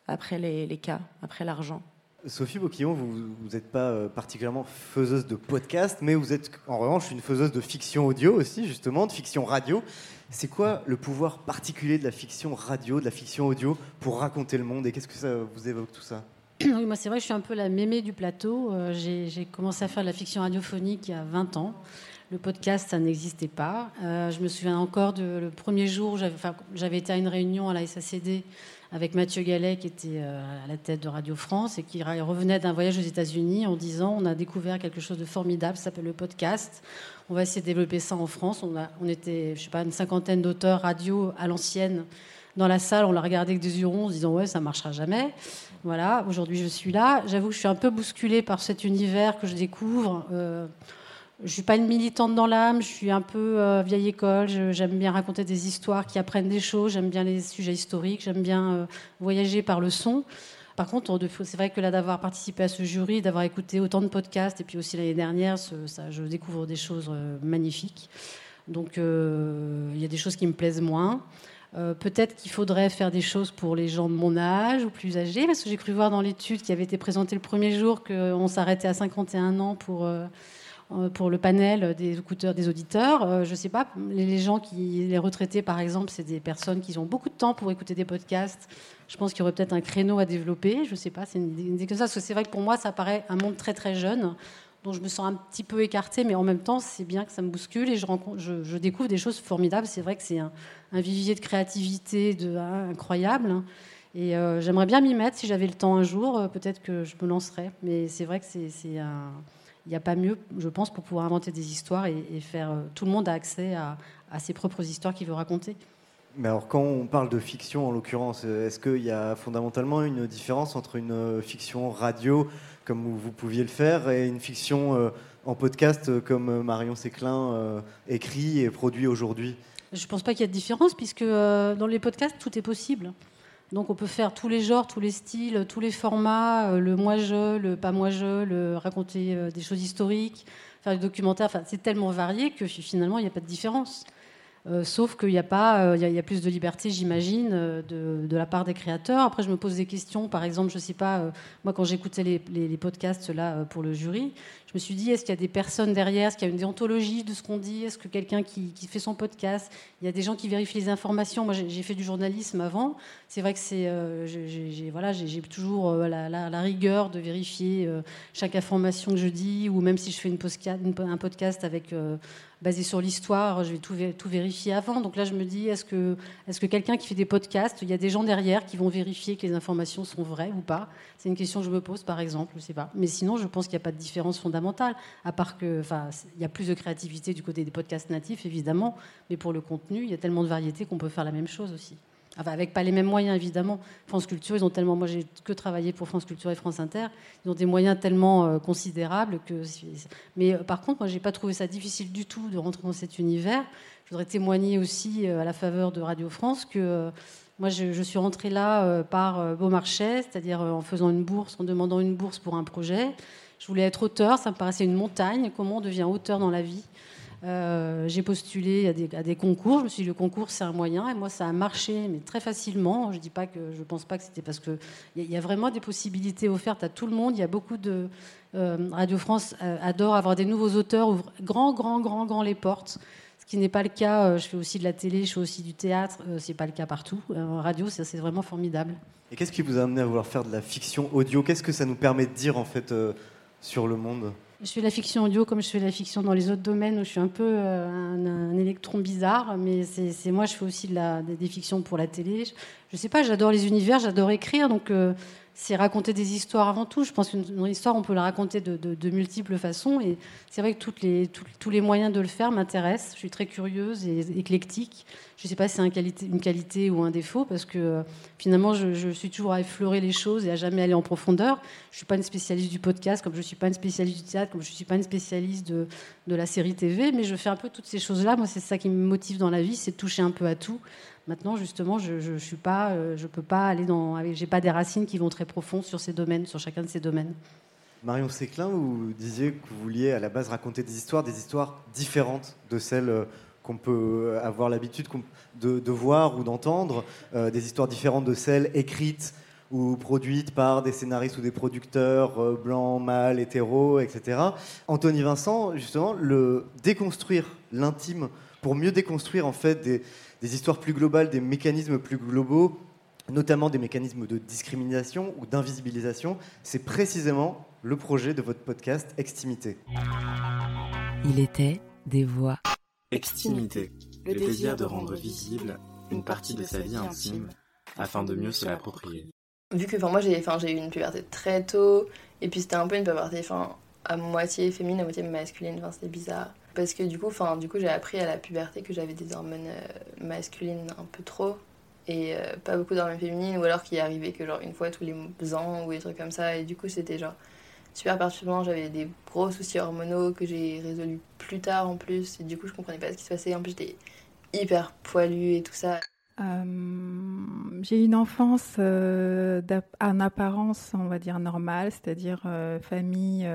après les, les cas après l'argent. Sophie Boquillon, vous n'êtes pas particulièrement faiseuse de podcast, mais vous êtes en revanche une faiseuse de fiction audio aussi, justement, de fiction radio. C'est quoi le pouvoir particulier de la fiction radio, de la fiction audio pour raconter le monde et qu'est-ce que ça vous évoque tout ça? Oui, moi, c'est vrai je suis un peu la mémé du plateau. Euh, j'ai commencé à faire de la fiction radiophonique il y a 20 ans. Le podcast, ça n'existait pas. Euh, je me souviens encore le premier jour, enfin, j'avais été à une réunion à la SACD avec Mathieu Gallet, qui était euh, à la tête de Radio France et qui revenait d'un voyage aux États-Unis en disant on a découvert quelque chose de formidable, ça s'appelle le podcast. On va essayer de développer ça en France. On, a, on était, je sais pas, une cinquantaine d'auteurs radio à l'ancienne dans la salle. On l'a regardé avec des yeux ronds en se disant ouais, ça marchera jamais. Voilà, aujourd'hui je suis là. J'avoue que je suis un peu bousculée par cet univers que je découvre. Euh, je suis pas une militante dans l'âme, je suis un peu euh, vieille école. J'aime bien raconter des histoires qui apprennent des choses. J'aime bien les sujets historiques. J'aime bien euh, voyager par le son. Par contre, c'est vrai que là, d'avoir participé à ce jury, d'avoir écouté autant de podcasts, et puis aussi l'année dernière, ça, je découvre des choses euh, magnifiques. Donc, il y a des choses qui me plaisent moins. Peut-être qu'il faudrait faire des choses pour les gens de mon âge ou plus âgés, parce que j'ai cru voir dans l'étude qui avait été présentée le premier jour qu'on s'arrêtait à 51 ans pour, pour le panel des écouteurs, des auditeurs. Euh, je sais pas, les, gens qui, les retraités par exemple, c'est des personnes qui ont beaucoup de temps pour écouter des podcasts. Je pense qu'il y aurait peut-être un créneau à développer. Je sais pas, c'est une idée, comme ça, parce que c'est vrai que pour moi, ça paraît un monde très très jeune dont je me sens un petit peu écartée, mais en même temps, c'est bien que ça me bouscule et je, découvre des choses formidables. C'est vrai que c'est un, vivier de créativité hein, incroyable. Et euh, j'aimerais bien m'y mettre si j'avais le temps un jour. euh, Peut-être que je me lancerais. Mais c'est vrai que c'est un- il n'y a pas mieux, je pense, pour pouvoir inventer des histoires et, et faire. euh, tout le monde a accès à, à ses propres histoires qu'il veut raconter. Mais alors, quand on parle de fiction, en l'occurrence, euh, est-ce qu'il y a fondamentalement une différence entre une euh, fiction radio, comme vous pouviez le faire, et une fiction euh, en podcast, comme Marion Séclin euh, écrit et produit aujourd'hui? Je ne pense pas qu'il y ait de différence, puisque euh, dans les podcasts, tout est possible. Donc on peut faire tous les genres, tous les styles, tous les formats, euh, le moi-je, le pas moi-je, le raconter euh, des choses historiques, faire des documentaires. Enfin, c'est tellement varié que finalement, il n'y a pas de différence. Euh, sauf qu'il n'y a pas, il y a- plus de liberté, j'imagine, de, la part des créateurs. Après, je me pose des questions. Par exemple, je sais pas, moi, quand j'écoutais les, les- podcasts là pour le jury, je me suis dit, est-ce qu'il y a des personnes derrière? Est-ce qu'il y a une déontologie de ce qu'on dit? Est-ce que quelqu'un qui, fait son podcast, il y a des gens qui vérifient les informations Moi, j'ai fait du journalisme avant. C'est vrai que c'est, euh, j'ai- voilà, j'ai toujours euh, la, rigueur de vérifier euh, chaque information que je dis, ou même si je fais un podcast basé sur l'histoire, je vais tout, vé- tout vérifier avant. Donc là, je me dis, est-ce que, est-ce que quelqu'un qui fait des podcasts, il y a des gens derrière qui vont vérifier que les informations sont vraies ou pas? C'est une question que je me pose, par exemple, je sais pas. Mais sinon, je pense qu'il n'y a pas de différence fondamentale, à part que, enfin, il y a plus de créativité du côté des podcasts natifs, évidemment, mais pour le contenu, il y a tellement de variété qu'on peut faire la même chose aussi. Avec pas les mêmes moyens, évidemment. France Culture, ils ont tellement. Moi, j'ai que travaillé pour France Culture et France Inter. Ils ont des moyens tellement euh, considérables que. Mais euh, par contre, moi, j'ai pas trouvé ça difficile du tout de rentrer dans cet univers. Je voudrais témoigner aussi euh, à la faveur de Radio France que. moi, je, suis rentrée là par euh, Beaumarchais, c'est-à-dire en faisant une bourse, en demandant une bourse pour un projet. Je voulais être auteur, ça me paraissait une montagne. Comment on devient auteur dans la vie Euh, J'ai postulé à des, concours. Je me suis dit, le concours, c'est un moyen. Et moi, ça a marché, mais très facilement. Je dis pas que je pense pas que c'était parce que il y, a- vraiment des possibilités offertes à tout le monde. Il y a beaucoup de euh, Radio France euh, adore avoir des nouveaux auteurs, ouvre grand, grand, grand, grand les portes. Ce qui n'est pas le cas. je fais aussi de la télé, je fais aussi du théâtre. C'est pas le cas partout. Radio, c'est vraiment formidable. Et qu'est-ce qui vous a amené à vouloir faire de la fiction audio? Qu'est-ce que ça nous permet de dire, en fait, sur le monde Je fais la fiction audio comme je fais la fiction dans les autres domaines où je suis un peu euh, un, électron bizarre, mais c'est moi je fais aussi des fictions pour la télé. Je, je sais pas, j'adore les univers, j'adore écrire, donc euh, c'est raconter des histoires avant tout. Je pense qu'une une histoire on peut la raconter de, multiples façons, et c'est vrai que les, tous- les moyens de le faire m'intéressent. Je suis très curieuse et éclectique. Je sais pas si c'est une qualité ou un défaut, parce que euh, finalement je, suis toujours à effleurer les choses et à jamais aller en profondeur. Je suis pas une spécialiste du podcast, comme je suis pas une spécialiste du théâtre, comme je suis pas une spécialiste de, de la série TV, mais je fais un peu toutes ces choses-là. Moi, c'est ça qui me motive dans la vie, c'est de toucher un peu à tout. Maintenant, justement, je, je, je pas, euh, je peux pas aller dans, j'ai pas des racines qui vont très profond sur ces domaines, sur chacun de ces domaines. Marion Séclin, vous disiez que vous vouliez à la base raconter des histoires, des histoires différentes de celles euh, qu'on peut avoir l'habitude de voir ou d'entendre, euh, des histoires différentes de celles écrites ou produites par des scénaristes ou des producteurs euh, blancs, mâles, hétéros, etc. Anthony Vincent, justement, le déconstruire l'intime pour mieux déconstruire en fait des, des histoires plus globales, des mécanismes plus globaux, notamment des mécanismes de discrimination ou d'invisibilisation, c'est précisément le projet de votre podcast Extimité. Il était des voix. Extimité, le désir de rendre visible une partie de sa vie intime afin de mieux se l'approprier. Vu que enfin, moi j'ai enfin, j'ai eu une puberté très tôt, et puis c'était un peu une puberté enfin, à moitié féminine, à moitié masculine, enfin, c'était bizarre. Parce que du coup, enfin, du coup j'ai appris à la puberté que j'avais des hormones euh, masculines un peu trop, et euh, pas beaucoup d'hormones féminines, ou alors qu'il arrivait que genre une fois tous les ans, ou des trucs comme ça, et du coup c'était genre super perturbant, j'avais des gros soucis hormonaux que j'ai résolus plus tard en plus, et du coup je comprenais pas ce qui se passait, en plus j'étais hyper poilue et tout ça. Euh, j'ai une enfance euh, en apparence, on va dire normale, c'est-à-dire euh, famille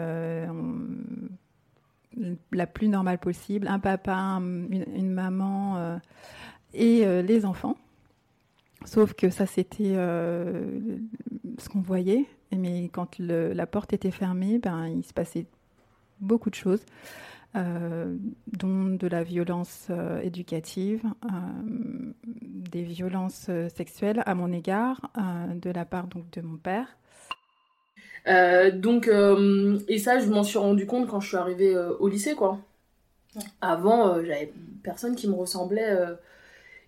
la plus normale possible, un papa, un- une, maman euh, et euh, les enfants. Sauf que ça, c'était euh, ce qu'on voyait. Mais quand la porte était fermée, ben, il se passait beaucoup de choses, dont de la violence éducative, des violences sexuelles à mon égard, de la part donc, de mon père. Euh, donc, euh, et ça, je m'en suis rendu compte quand je suis arrivée euh, au lycée, quoi. Avant, euh, j'avais personne qui me ressemblait. euh,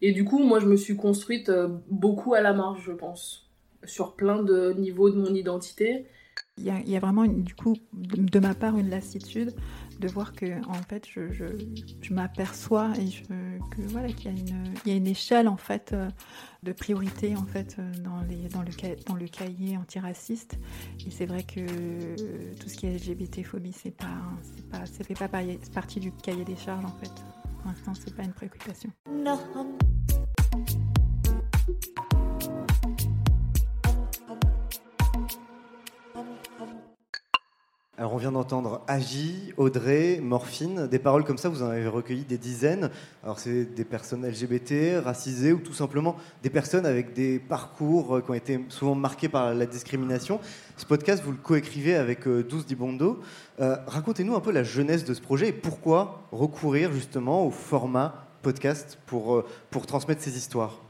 et du coup, moi, je me suis construite euh, beaucoup à la marge, je pense, sur plein de niveaux de mon identité. Il y a, il y a vraiment, une- du coup, de, de ma part, une lassitude de voir que, en fait, je, je, m'aperçois et que voilà qu'il y a une, il y a une échelle en fait euh, de priorité en fait euh, dans les, dans le, dans le cahier antiraciste. Et c'est vrai que euh, tout ce qui est LGBT-phobie, c'est pas, pas, ça fait pas partie du cahier des charges en fait. Pour l'instant, c'est pas une préoccupation. No. Alors on vient d'entendre Agi, Audrey, Morphine, des paroles comme ça, vous en avez recueilli des dizaines. Alors c'est des personnes LGBT, racisées ou tout simplement des personnes avec des parcours euh, qui ont été souvent marqués par la discrimination. Ce podcast, vous le coécrivez avec euh, 12 Dibondo. Euh, Racontez-nous un peu la jeunesse de ce projet et pourquoi recourir justement au format podcast pour, euh, pour transmettre ces histoires.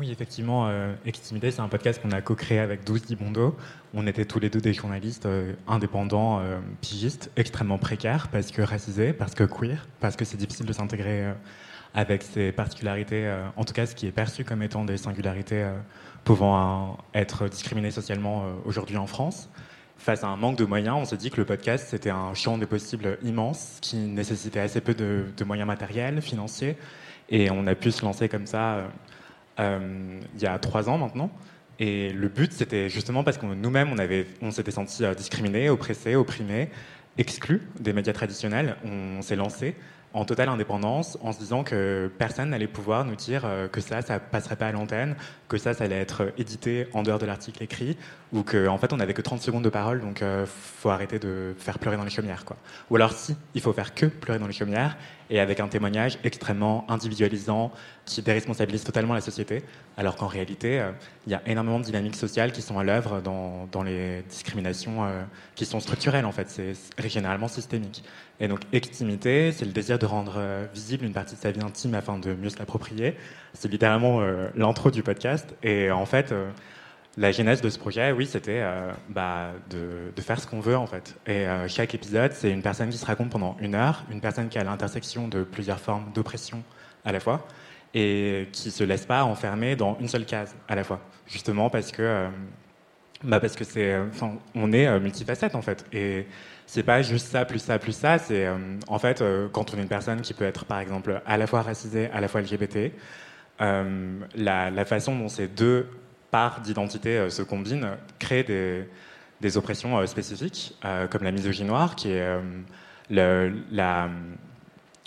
Oui, effectivement, euh, c'est un podcast qu'on a co-créé avec 12 Dibondo. On était tous les deux des journalistes euh, indépendants, euh, pigistes, extrêmement précaires, parce que racisés, parce que queer, parce que c'est difficile de s'intégrer euh, avec ces particularités, en tout cas ce qui est perçu comme étant des singularités pouvant être discriminées socialement aujourd'hui en France. Face à un manque de moyens, on s'est dit que le podcast, c'était un champ des possibles immense qui nécessitait assez peu de, moyens matériels, financiers. Et on a pu se lancer comme ça il y a trois ans maintenant. Et le but, c'était justement parce que nous-mêmes, on s'était sentis euh, discriminés, oppressés, opprimés, exclus des médias traditionnels. On s'est lancé en totale indépendance en se disant que personne n'allait pouvoir nous dire euh, que ça, ça passerait pas à l'antenne, que ça, ça allait être édité en dehors de l'article écrit, ou qu'en en fait, on n'avait que 30 secondes de parole, donc euh, faut arrêter de faire pleurer dans les chaumières. Quoi. Ou alors, si, il faut faire que pleurer dans les chaumières, et avec un témoignage extrêmement individualisant, qui déresponsabilise totalement la société, alors qu'en réalité, euh, il y a énormément de dynamiques sociales qui sont à l'œuvre dans, les discriminations euh, qui sont structurelles, en fait, c'est généralement systémique. Et donc, extimité, c'est le désir de rendre euh, visible une partie de sa vie intime afin de mieux se l'approprier. C'est littéralement l'intro du podcast. Et en fait, la genèse de ce projet, oui, c'était bah, de, faire ce qu'on veut, en fait. Et chaque épisode, c'est une personne qui se raconte pendant une heure, une personne qui est à l'intersection de plusieurs formes d'oppression à la fois, et qui se laisse pas enfermer dans une seule case à la fois. Justement parce que, euh, bah parce que c'est, euh, on est euh, multifacette en fait. Et c'est pas juste ça plus ça plus ça. C'est en fait quand on est une personne qui peut être par exemple à la fois racisée, à la fois LGBT, la, façon dont ces deux parts d'identité se combinent crée des, oppressions spécifiques, comme la misogynie noire, qui est la,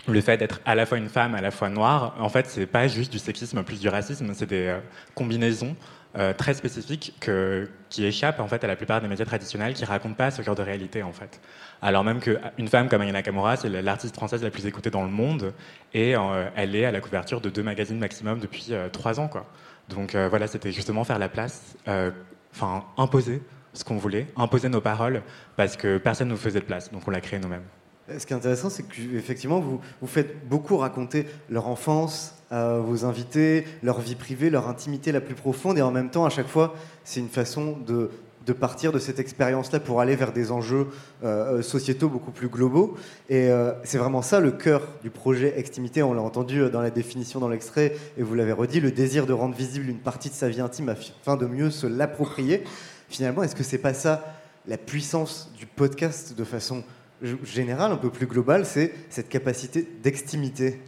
le fait d'être à la fois une femme, à la fois noire. En fait, c'est pas juste du sexisme plus du racisme, c'est des euh, combinaisons euh, très spécifiques que, qui échappent en fait à la plupart des médias traditionnels qui racontent pas ce genre de réalité en fait. Alors même qu'une femme comme Ayana Nakamura, c'est l'artiste française la plus écoutée dans le monde et euh, elle est à la couverture de deux magazines maximum depuis euh, trois ans quoi. Donc euh, voilà, c'était justement faire la place, euh, enfin imposer ce qu'on voulait, imposer nos paroles parce que personne ne nous faisait de place, donc on l'a créé nous-mêmes. Ce qui est intéressant, c'est que effectivement, vous, vous faites beaucoup raconter leur enfance à vos invités, leur vie privée, leur intimité la plus profonde, et en même temps, à chaque fois, c'est une façon de, de partir de cette expérience-là pour aller vers des enjeux euh, sociétaux beaucoup plus globaux. Et euh, c'est vraiment ça le cœur du projet Extimité. On l'a entendu euh, dans la définition dans l'extrait, et vous l'avez redit, le désir de rendre visible une partie de sa vie intime afin de mieux se l'approprier. Finalement, est-ce que c'est pas ça la puissance du podcast de façon générale, un peu plus globale, c'est cette capacité d'extimité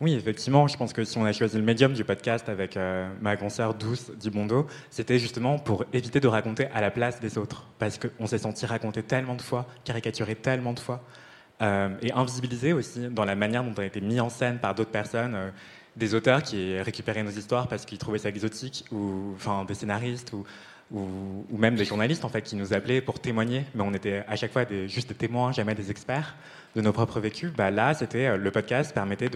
Oui, effectivement, je pense que si on a choisi le médium du podcast avec euh, ma consoeur douce Dibondo, c'était justement pour éviter de raconter à la place des autres. Parce qu'on s'est senti raconter tellement de fois, caricaturé tellement de fois, euh, et invisibilisé aussi dans la manière dont on a été mis en scène par d'autres personnes. euh, des auteurs qui récupéraient nos histoires parce qu'ils trouvaient ça exotique, ou enfin des scénaristes, ou, ou, ou, même des journalistes en fait qui nous appelaient pour témoigner, mais on était à chaque fois des, juste des témoins, jamais des experts de nos propres vécus. Bah, là, c'était euh, le podcast permettait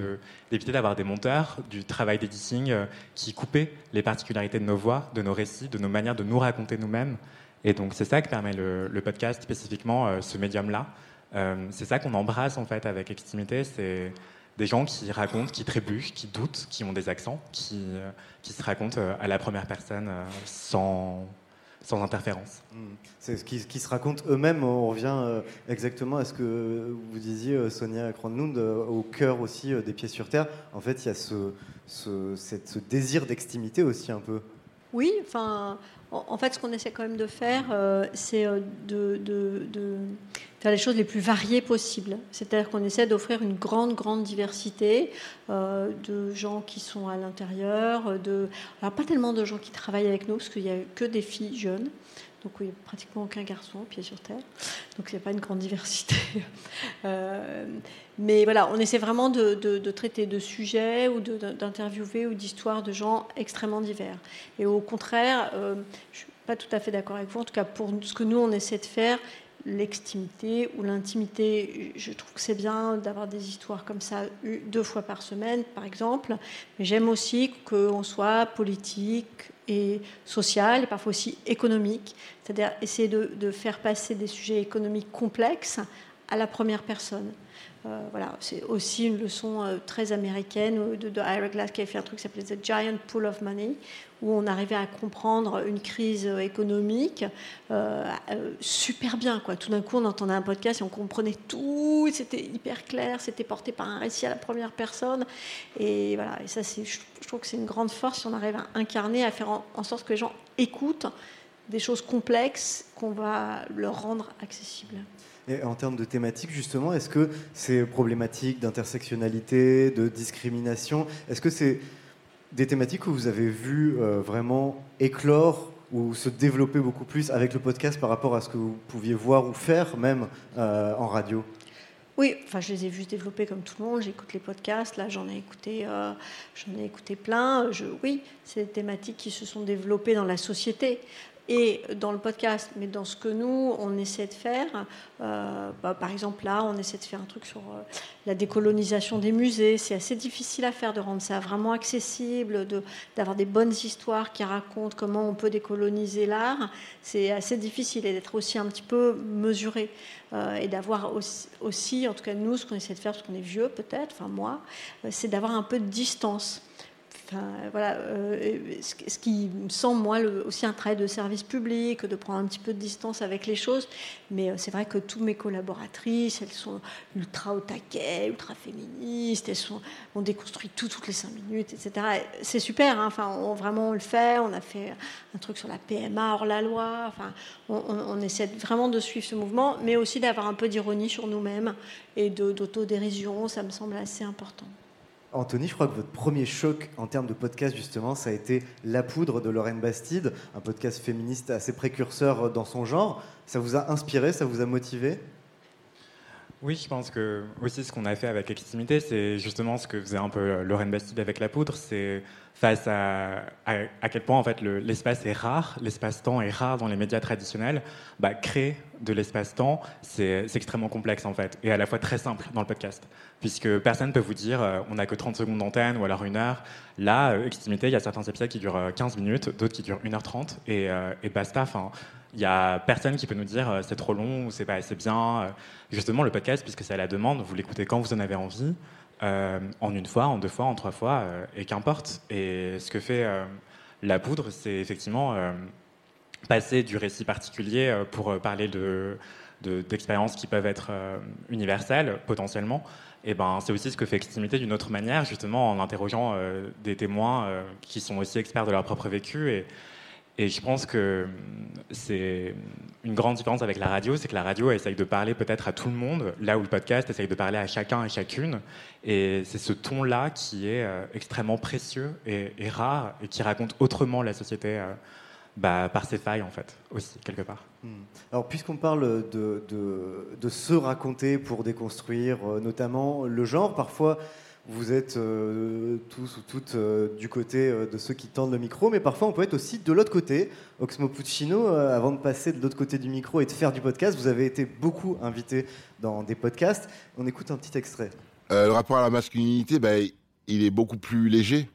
d'éviter d'avoir des monteurs, du travail d'editing euh, qui coupait les particularités de nos voix, de nos récits, de nos manières de nous raconter nous-mêmes. Et donc c'est ça que permet le, podcast spécifiquement, euh, ce médium-là. C'est ça qu'on embrasse en fait avec Extimité, c'est des gens qui racontent, qui trébuchent, qui doutent, qui ont des accents, qui, qui se racontent à la première personne sans, sans interférence. Mm. C'est ce qui, se racontent eux-mêmes. On revient euh, exactement à ce que vous disiez, euh, Sonia Kronlund, euh, au cœur aussi des pieds sur terre. En fait, il y a ce, ce désir d'extimité aussi un peu. Oui, enfin, en, fait, ce qu'on essaie quand même de faire, euh, c'est de, de, faire les choses les plus variées possibles. C'est-à-dire qu'on essaie d'offrir une grande, grande diversité euh, de gens qui sont à l'intérieur, de, alors pas tellement de gens qui travaillent avec nous, parce qu'il n'y a que des filles jeunes. Donc il n'y a pratiquement aucun garçon pied sur terre. Donc il n'y a pas une grande diversité. euh, mais voilà, on essaie vraiment de, traiter de sujets ou d'interviewer ou d'histoires de gens extrêmement divers. Et au contraire, euh, je ne suis pas tout à fait d'accord avec vous. En tout cas, pour ce que nous, on essaie de faire, l'extimité ou l'intimité. Je trouve que c'est bien d'avoir des histoires comme ça deux fois par semaine, par exemple. Mais j'aime aussi qu'on soit politique et social, et parfois aussi économique. C'est-à-dire essayer de, faire passer des sujets économiques complexes à la première personne. Euh, voilà, c'est aussi une leçon euh, très américaine de, de Ira Glass qui a fait un truc qui s'appelait The Giant Pool of Money, où on arrivait à comprendre une crise économique euh, super bien. Tout d'un coup, on entendait un podcast et on comprenait tout, c'était hyper clair, c'était porté par un récit à la première personne. Et voilà, et ça, je trouve que c'est une grande force si on arrive à incarner, à faire en, en sorte que les gens écoutent des choses complexes qu'on va leur rendre accessibles. Et en termes de thématiques, justement, est-ce que ces problématiques d'intersectionnalité, de discrimination, est-ce que c'est des thématiques que vous avez vu euh, vraiment éclore ou se développer beaucoup plus avec le podcast par rapport à ce que vous pouviez voir ou faire même euh, en radio? Oui, enfin, je les ai vus se développer comme tout le monde. J'écoute les podcasts. Là, j'en ai écouté, euh, ai écouté plein. Je, oui, c'est des thématiques qui se sont développées dans la société et dans le podcast, mais dans ce que nous, on essaie de faire. Euh, bah, par exemple, là, on essaie de faire un truc sur euh, la décolonisation des musées. C'est assez difficile à faire, de rendre ça vraiment accessible, d'avoir des bonnes histoires qui racontent comment on peut décoloniser l'art. C'est assez difficile et d'être aussi un petit peu mesuré. Euh, et d'avoir aussi, aussi, en tout cas nous, ce qu'on essaie de faire, parce qu'on est vieux peut-être, enfin moi, c'est d'avoir un peu de distance. Enfin, voilà, euh, ce qui me semble, moi, aussi un travail de service public, de prendre un petit peu de distance avec les choses. Mais euh, c'est vrai que toutes mes collaboratrices, elles sont ultra au taquet, ultra féministes, elles sont, on déconstruit tout toutes les cinq minutes, etc. C'est super, hein, enfin, vraiment on le fait. On a fait un truc sur la PMA hors la loi. Enfin, on essaie vraiment de suivre ce mouvement, mais aussi d'avoir un peu d'ironie sur nous-mêmes et d'autodérision. Ça me semble assez important. Anthony, je crois que votre premier choc en termes de podcast, justement, ça a été La Poudre de Lorraine Bastide, un podcast féministe assez précurseur dans son genre. Ça vous a inspiré, ça vous a motivé? Oui, je pense que aussi ce qu'on a fait avec Extimité, c'est justement ce que faisait un peu Lorraine Bastide avec La Poudre, c'est face à, à, à, quel point en fait l'espace est rare, l'espace-temps est rare dans les médias traditionnels. Bah, créer de l'espace-temps, c'est extrêmement complexe en fait, et à la fois très simple dans le podcast, puisque personne ne peut vous dire euh, on n'a que 30 secondes d'antenne ou alors une heure. Là, euh, Extimité, il y a certains épisodes qui durent 15 minutes, d'autres qui durent 1h30, et, euh, et basta. Il n'y a personne qui peut nous dire c'est trop long ou c'est pas assez bien. Justement, le podcast, puisque c'est à la demande, vous l'écoutez quand vous en avez envie, euh, en une fois, en deux fois, en trois fois, euh, et qu'importe. Et ce que fait euh, la poudre, c'est effectivement passer du récit particulier pour parler de d'expériences de, qui peuvent être universelles potentiellement. Et ben, c'est aussi ce que fait Extimité d'une autre manière, justement en interrogeant des témoins qui sont aussi experts de leur propre vécu et, et je pense que c'est une grande différence avec la radio, c'est que la radio essaye de parler peut-être à tout le monde, là où le podcast essaye de parler à chacun et chacune. Et c'est ce ton-là qui est euh, extrêmement précieux et, rare et qui raconte autrement la société euh, bah, par ses failles, en fait, aussi, quelque part. Hmm. Alors, puisqu'on parle de, de, de, se raconter pour déconstruire, euh, notamment le genre, parfois vous êtes euh, tous ou toutes euh, du côté euh, de ceux qui tendent le micro, mais parfois on peut être aussi de l'autre côté. Oxmo Puccino, euh, avant de passer de l'autre côté du micro et de faire du podcast, vous avez été beaucoup invité dans des podcasts. On écoute un petit extrait. Euh, le rapport à la masculinité, ben, il est beaucoup plus léger.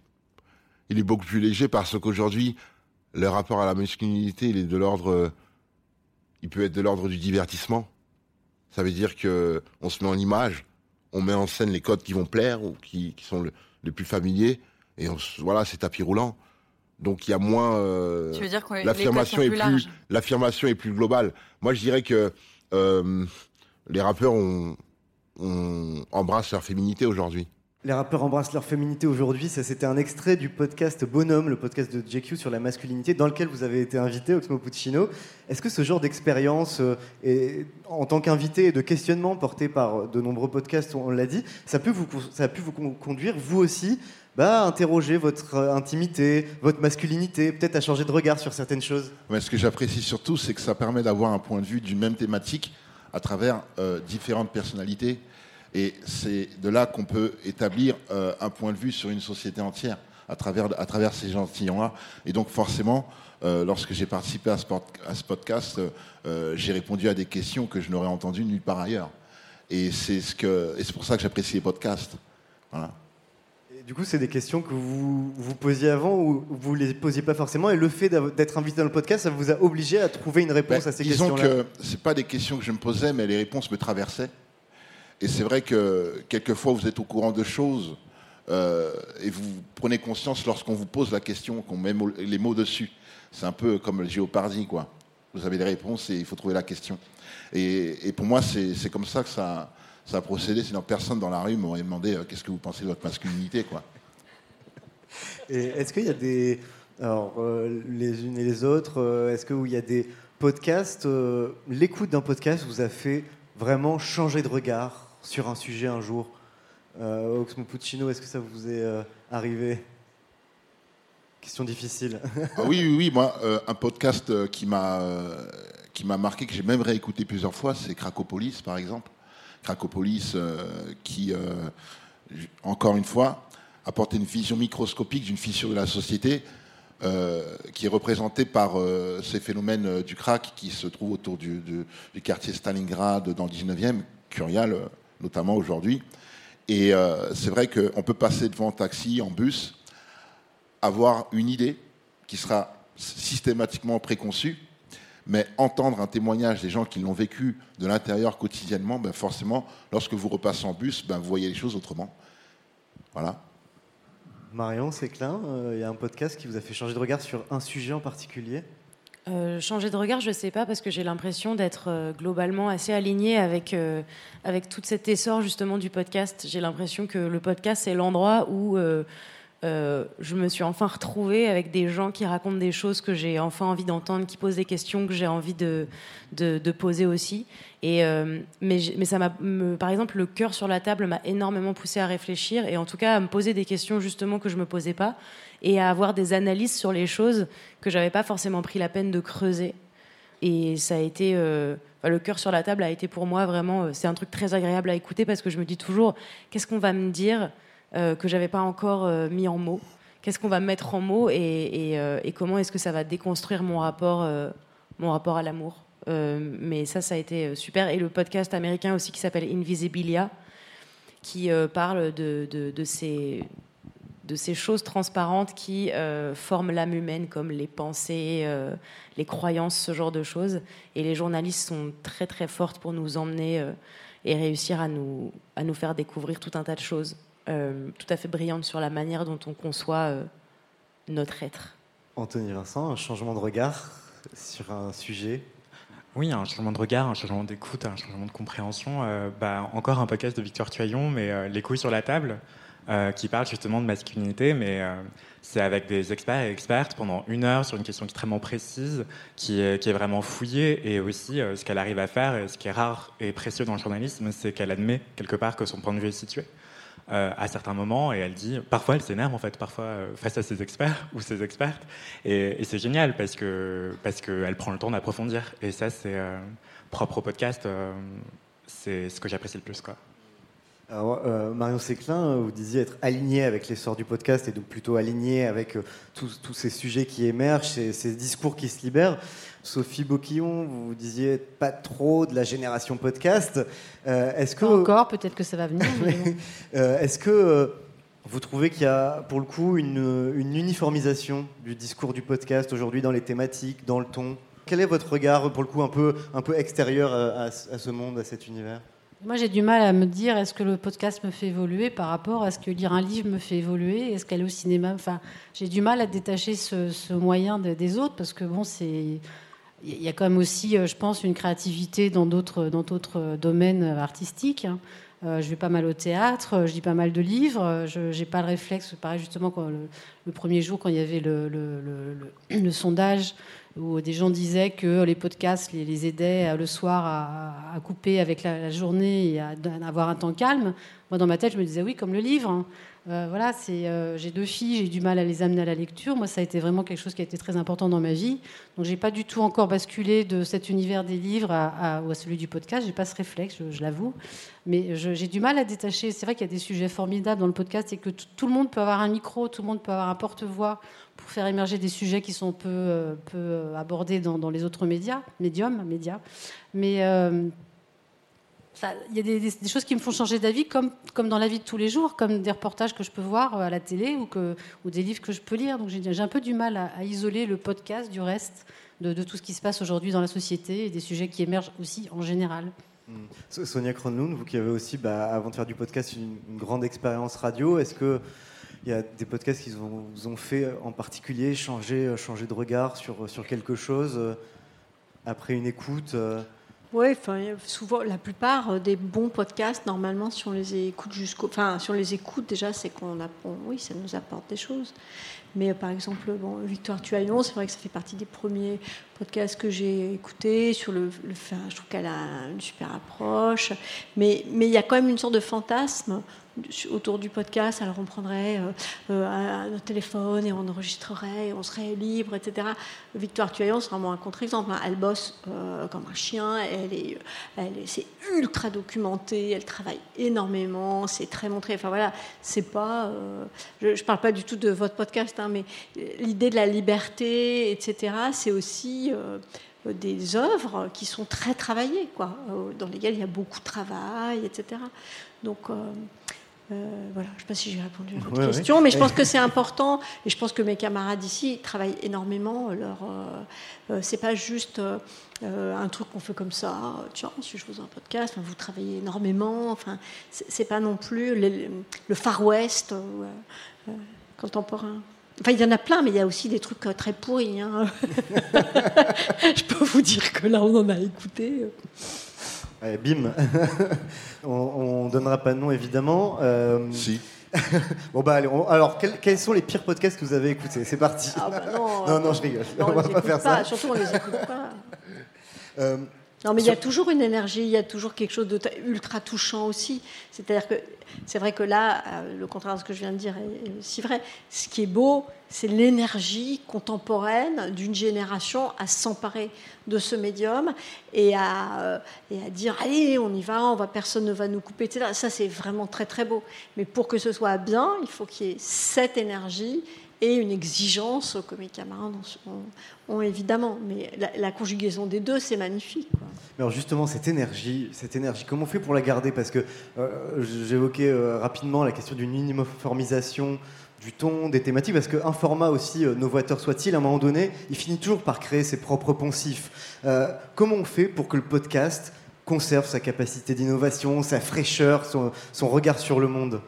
Il est beaucoup plus léger parce qu'aujourd'hui, le rapport à la masculinité, il est de l'ordre, euh, il peut être de l'ordre du divertissement. Ça veut dire que on se met en image, on met en scène les codes qui vont plaire ou qui, qui sont le- les plus familiers, et on, voilà, c'est tapis roulant. Donc il y a moins. euh, Tu veux dire que l'affirmation est plus l'affirmation est plus globale. Moi, je dirais que euh, les rappeurs ont, ont- embrassent leur féminité aujourd'hui. Les rappeurs embrassent leur féminité aujourd'hui. Ça, c'était un extrait du podcast Bonhomme, le podcast de JQ sur la masculinité, dans lequel vous avez été invité, Oxmo Puccino. Est-ce que ce genre d'expérience, euh, en tant qu'invité et de questionnement porté par de nombreux podcasts, on l'a dit, ça, peut vous, ça a pu vous con- conduire, vous aussi, bah, à interroger votre euh, intimité, votre masculinité, peut-être à changer de regard sur certaines choses? Mais ce que j'apprécie surtout, c'est que ça permet d'avoir un point de vue d'une même thématique à travers euh, différentes personnalités. Et c'est de là qu'on peut établir euh, un point de vue sur une société entière à travers, à travers ces gentillons-là. Et donc forcément, euh, lorsque j'ai participé à ce, à ce podcast, euh, j'ai répondu à des questions que je n'aurais entendues nulle part ailleurs. Et c'est ce que, et c'est pour ça que j'apprécie les podcasts. Voilà. Et du coup, c'est des questions que vous vous posiez avant ou vous les posiez pas forcément. Et le fait d'être invité dans le podcast, ça vous a obligé à trouver une réponse Ben, à ces disons questions-là. que c'est pas des questions que je me posais, mais les réponses me traversaient. Et c'est vrai que quelquefois vous êtes au courant de choses euh, et vous prenez conscience lorsqu'on vous pose la question, qu'on met les mots dessus. C'est un peu comme le géopardy, quoi. Vous avez les réponses et il faut trouver la question. Et, pour moi, c'est comme ça que ça, a procédé. Sinon, personne dans la rue m'aurait demandé euh, qu'est-ce que vous pensez de votre masculinité, quoi. Est-ce qu'il y a des. Alors, euh, les unes et les autres, est-ce qu'il y a des podcasts L'écoute d'un podcast vous a fait vraiment changer de regard? Sur un sujet un jour euh, Oxmo Puccino, est-ce que ça vous est euh, arrivé? Question difficile. Ah oui, oui, oui. Moi, euh, un podcast euh, qui m'a marqué, que j'ai même réécouté plusieurs fois, c'est Cracopolis, par exemple. Cracopolis, qui, encore une fois, apporte une vision microscopique d'une fissure de la société qui est représentée par ces phénomènes du crack qui se trouvent autour du, du- quartier Stalingrad dans le 19e, Curial notamment aujourd'hui. Et euh, c'est vrai qu'on peut passer devant un taxi, en bus, avoir une idée qui sera systématiquement préconçue, mais entendre un témoignage des gens qui l'ont vécu de l'intérieur quotidiennement, ben forcément, lorsque vous repassez en bus, ben vous voyez les choses autrement. Voilà. Marion Séclin, euh, il y a un podcast qui vous a fait changer de regard sur un sujet en particulier Euh, changer de regard, je sais pas, parce que j'ai l'impression d'être euh, globalement assez alignée avec, euh, avec tout cet essor justement du podcast. J'ai l'impression que le podcast, c'est l'endroit où je me suis enfin retrouvée avec des gens qui racontent des choses que j'ai enfin envie d'entendre, qui posent des questions que j'ai envie de, de, poser aussi. Et, mais, mais ça m'a, par exemple, le cœur sur la table m'a énormément poussé à réfléchir et en tout cas à me poser des questions justement que je me posais pas et à avoir des analyses sur les choses que j'avais pas forcément pris la peine de creuser. Et ça a été, euh, le cœur sur la table a été pour moi vraiment, euh, c'est un truc très agréable à écouter parce que je me dis toujours, qu'est-ce qu'on va me dire euh, que j'avais pas encore euh, mis en mots? Qu'est-ce qu'on va mettre en mots et, comment est-ce que ça va déconstruire mon rapport, mon rapport à l'amour? Mais ça, ça a été super. Et le podcast américain aussi qui s'appelle Invisibilia, qui parle de ces de ces choses transparentes qui euh, forment l'âme humaine, comme les pensées, euh, les croyances, ce genre de choses. Et les journalistes sont très très fortes pour nous emmener euh, et réussir à nous, à nous faire découvrir tout un tas de choses, euh, tout à fait brillantes sur la manière dont on conçoit euh, notre être. Anthony Vincent, un changement de regard sur un sujet? Oui, un changement de regard, un changement d'écoute, un changement de compréhension. Euh, bah, encore un podcast de Victor Tuyon, mais euh, Les couilles sur la table, euh, qui parle justement de masculinité, mais euh, c'est avec des experts et expertes pendant une heure sur une question extrêmement précise, qui est, vraiment fouillée. Et aussi, euh, ce qu'elle arrive à faire, et ce qui est rare et précieux dans le journalisme, c'est qu'elle admet quelque part que son point de vue est situé. à certains moments et elle dit parfois elle s'énerve en fait parfois face à ses experts ou ses expertes et, et c'est génial parce que parce qu'elle prend le temps d'approfondir et ça c'est propre au podcast c'est ce que j'apprécie le plus quoi Alors, euh, Marion Séclin, vous disiez être aligné avec l'essor du podcast et donc plutôt aligné avec euh, tous, ces sujets qui émergent, ces, ces discours qui se libèrent. Sophie Boquillon, vous disiez pas trop de la génération podcast. Euh, est-ce que encore, peut-être que ça va venir. mais. Euh, Est-ce que euh, vous trouvez qu'il y a pour le coup une, une uniformisation du discours du podcast aujourd'hui dans les thématiques, dans le ton? Quel est votre regard pour le coup un peu, un peu extérieur à, à ce à ce monde, à cet univers? Moi, j'ai du mal à me dire est-ce que le podcast me fait évoluer par rapport à ce que lire un livre me fait évoluer? Est-ce qu'aller au cinéma Enfin, j'ai du mal à détacher ce, moyen de- des autres parce que bon, c'est. Il y a quand même aussi, euh, je pense, une créativité dans d'autres dans d'autres domaines artistiques. hein. Euh, je vais pas mal au théâtre, euh, je lis pas mal de livres. euh, Je j'ai pas le réflexe, pareil justement le, premier jour quand il y avait le sondage où des gens disaient que les podcasts les, aidaient euh, le soir à, couper avec la, journée et à, à avoir un temps calme. Moi, dans ma tête, je me disais oui, comme le livre. Euh, voilà, euh, j'ai deux filles, j'ai du mal à les amener à la lecture. Moi, ça a été vraiment quelque chose qui a été très important dans ma vie. Donc, j'ai pas du tout encore basculé de cet univers des livres à, à- celui du podcast. J'ai pas ce réflexe, je, l'avoue. Mais j'ai du mal à détacher. C'est vrai qu'il y a des sujets formidables dans le podcast et que tout le monde peut avoir un micro, tout le monde peut avoir un porte-voix pour faire émerger des sujets qui sont peu, euh, peu abordés dans, dans les autres médias, médiums, médias. Mais il y a des, choses qui me font changer d'avis, comme, dans la vie de tous les jours, comme des reportages que je peux voir à la télé ou, des livres que je peux lire. Donc j'ai un peu du mal à, isoler le podcast du reste de, tout ce qui se passe aujourd'hui dans la société et des sujets qui émergent aussi en général. So- Sonia Kronlund, vous qui avez aussi, bah, avant de faire du podcast, une, grande expérience radio, est-ce que il y a des podcasts qui vous, ont fait euh, en particulier changer, euh, changer de regard sur, quelque chose euh, après une écoute euh, Oui, souvent, la plupart euh, des bons podcasts, normalement, si on les écoute jusqu'au, enfin, si on les écoute déjà, c'est qu'on a, on- oui, ça nous apporte des choses. Mais euh, par exemple, bon, Victoire Tuaillon, c'est vrai que ça fait partie des premiers podcasts que j'ai écoutés sur le, le enfin, je trouve qu'elle a une super approche. Mais, mais il y a quand même une sorte de fantasme autour du podcast. Alors on prendrait euh, euh, un téléphone et on enregistrerait, et on serait libre, etc. Victoire Tuaillon, c'est vraiment un contre-exemple. hein. Elle bosse euh, comme un chien, elle est, elle est, c'est ultra documenté, elle travaille énormément, c'est très montré. Enfin voilà, c'est pas. euh, je, je parle pas du tout de votre podcast, hein, mais l'idée de la liberté, etc. C'est aussi euh, des œuvres qui sont très travaillées, quoi, euh, dans lesquelles il y a beaucoup de travail, etc. Donc euh, euh, voilà, je ne sais pas si j'ai répondu à votre Ouais, question, ouais. mais je pense que c'est important et je pense que mes camarades ici travaillent énormément. Leur, euh, euh, c'est pas juste euh, un truc qu'on fait comme ça. Tiens, si je faisais un podcast, enfin, vous travaillez énormément. Enfin, c'est pas non plus le, le Far West contemporain. Enfin, il y en a plein, mais il y a aussi des trucs très pourris. hein. je peux vous dire que là, on en a écouté. Euh. Bim On ne donnera pas de nom, évidemment. si. bon, bah, allez, on- alors, quels, quels sont les pires podcasts que vous avez écoutés? C'est parti. Ah bah non, non, non, je rigole. Non, on va pas faire ça. Surtout, on les écoute pas. Euh, Non, mais il y a toujours une énergie, il y a toujours quelque chose de t- ultra touchant aussi. C'est-à-dire que c'est vrai que là, euh, le contraire de ce que je viens de dire est, si vrai. Ce qui est beau, c'est l'énergie contemporaine d'une génération à s'emparer de ce médium et à, euh, et à dire allez, on y va, on va, personne ne va nous couper, etc. Ça, c'est vraiment très très beau. Mais pour que ce soit bien, il faut qu'il y ait cette énergie et une exigence que mes camarades ont, ont évidemment. Mais la, conjugaison des deux, c'est magnifique. quoi. Alors justement, cette énergie, cette énergie, comment on fait pour la garder? Parce que euh, j'évoquais euh, rapidement la question d'une uniformisation du ton, des thématiques, parce qu'un format aussi euh, novateur soit-il, à un moment donné, il finit toujours par créer ses propres poncifs. Comment on fait pour que le podcast conserve sa capacité d'innovation, sa fraîcheur, son regard sur le monde?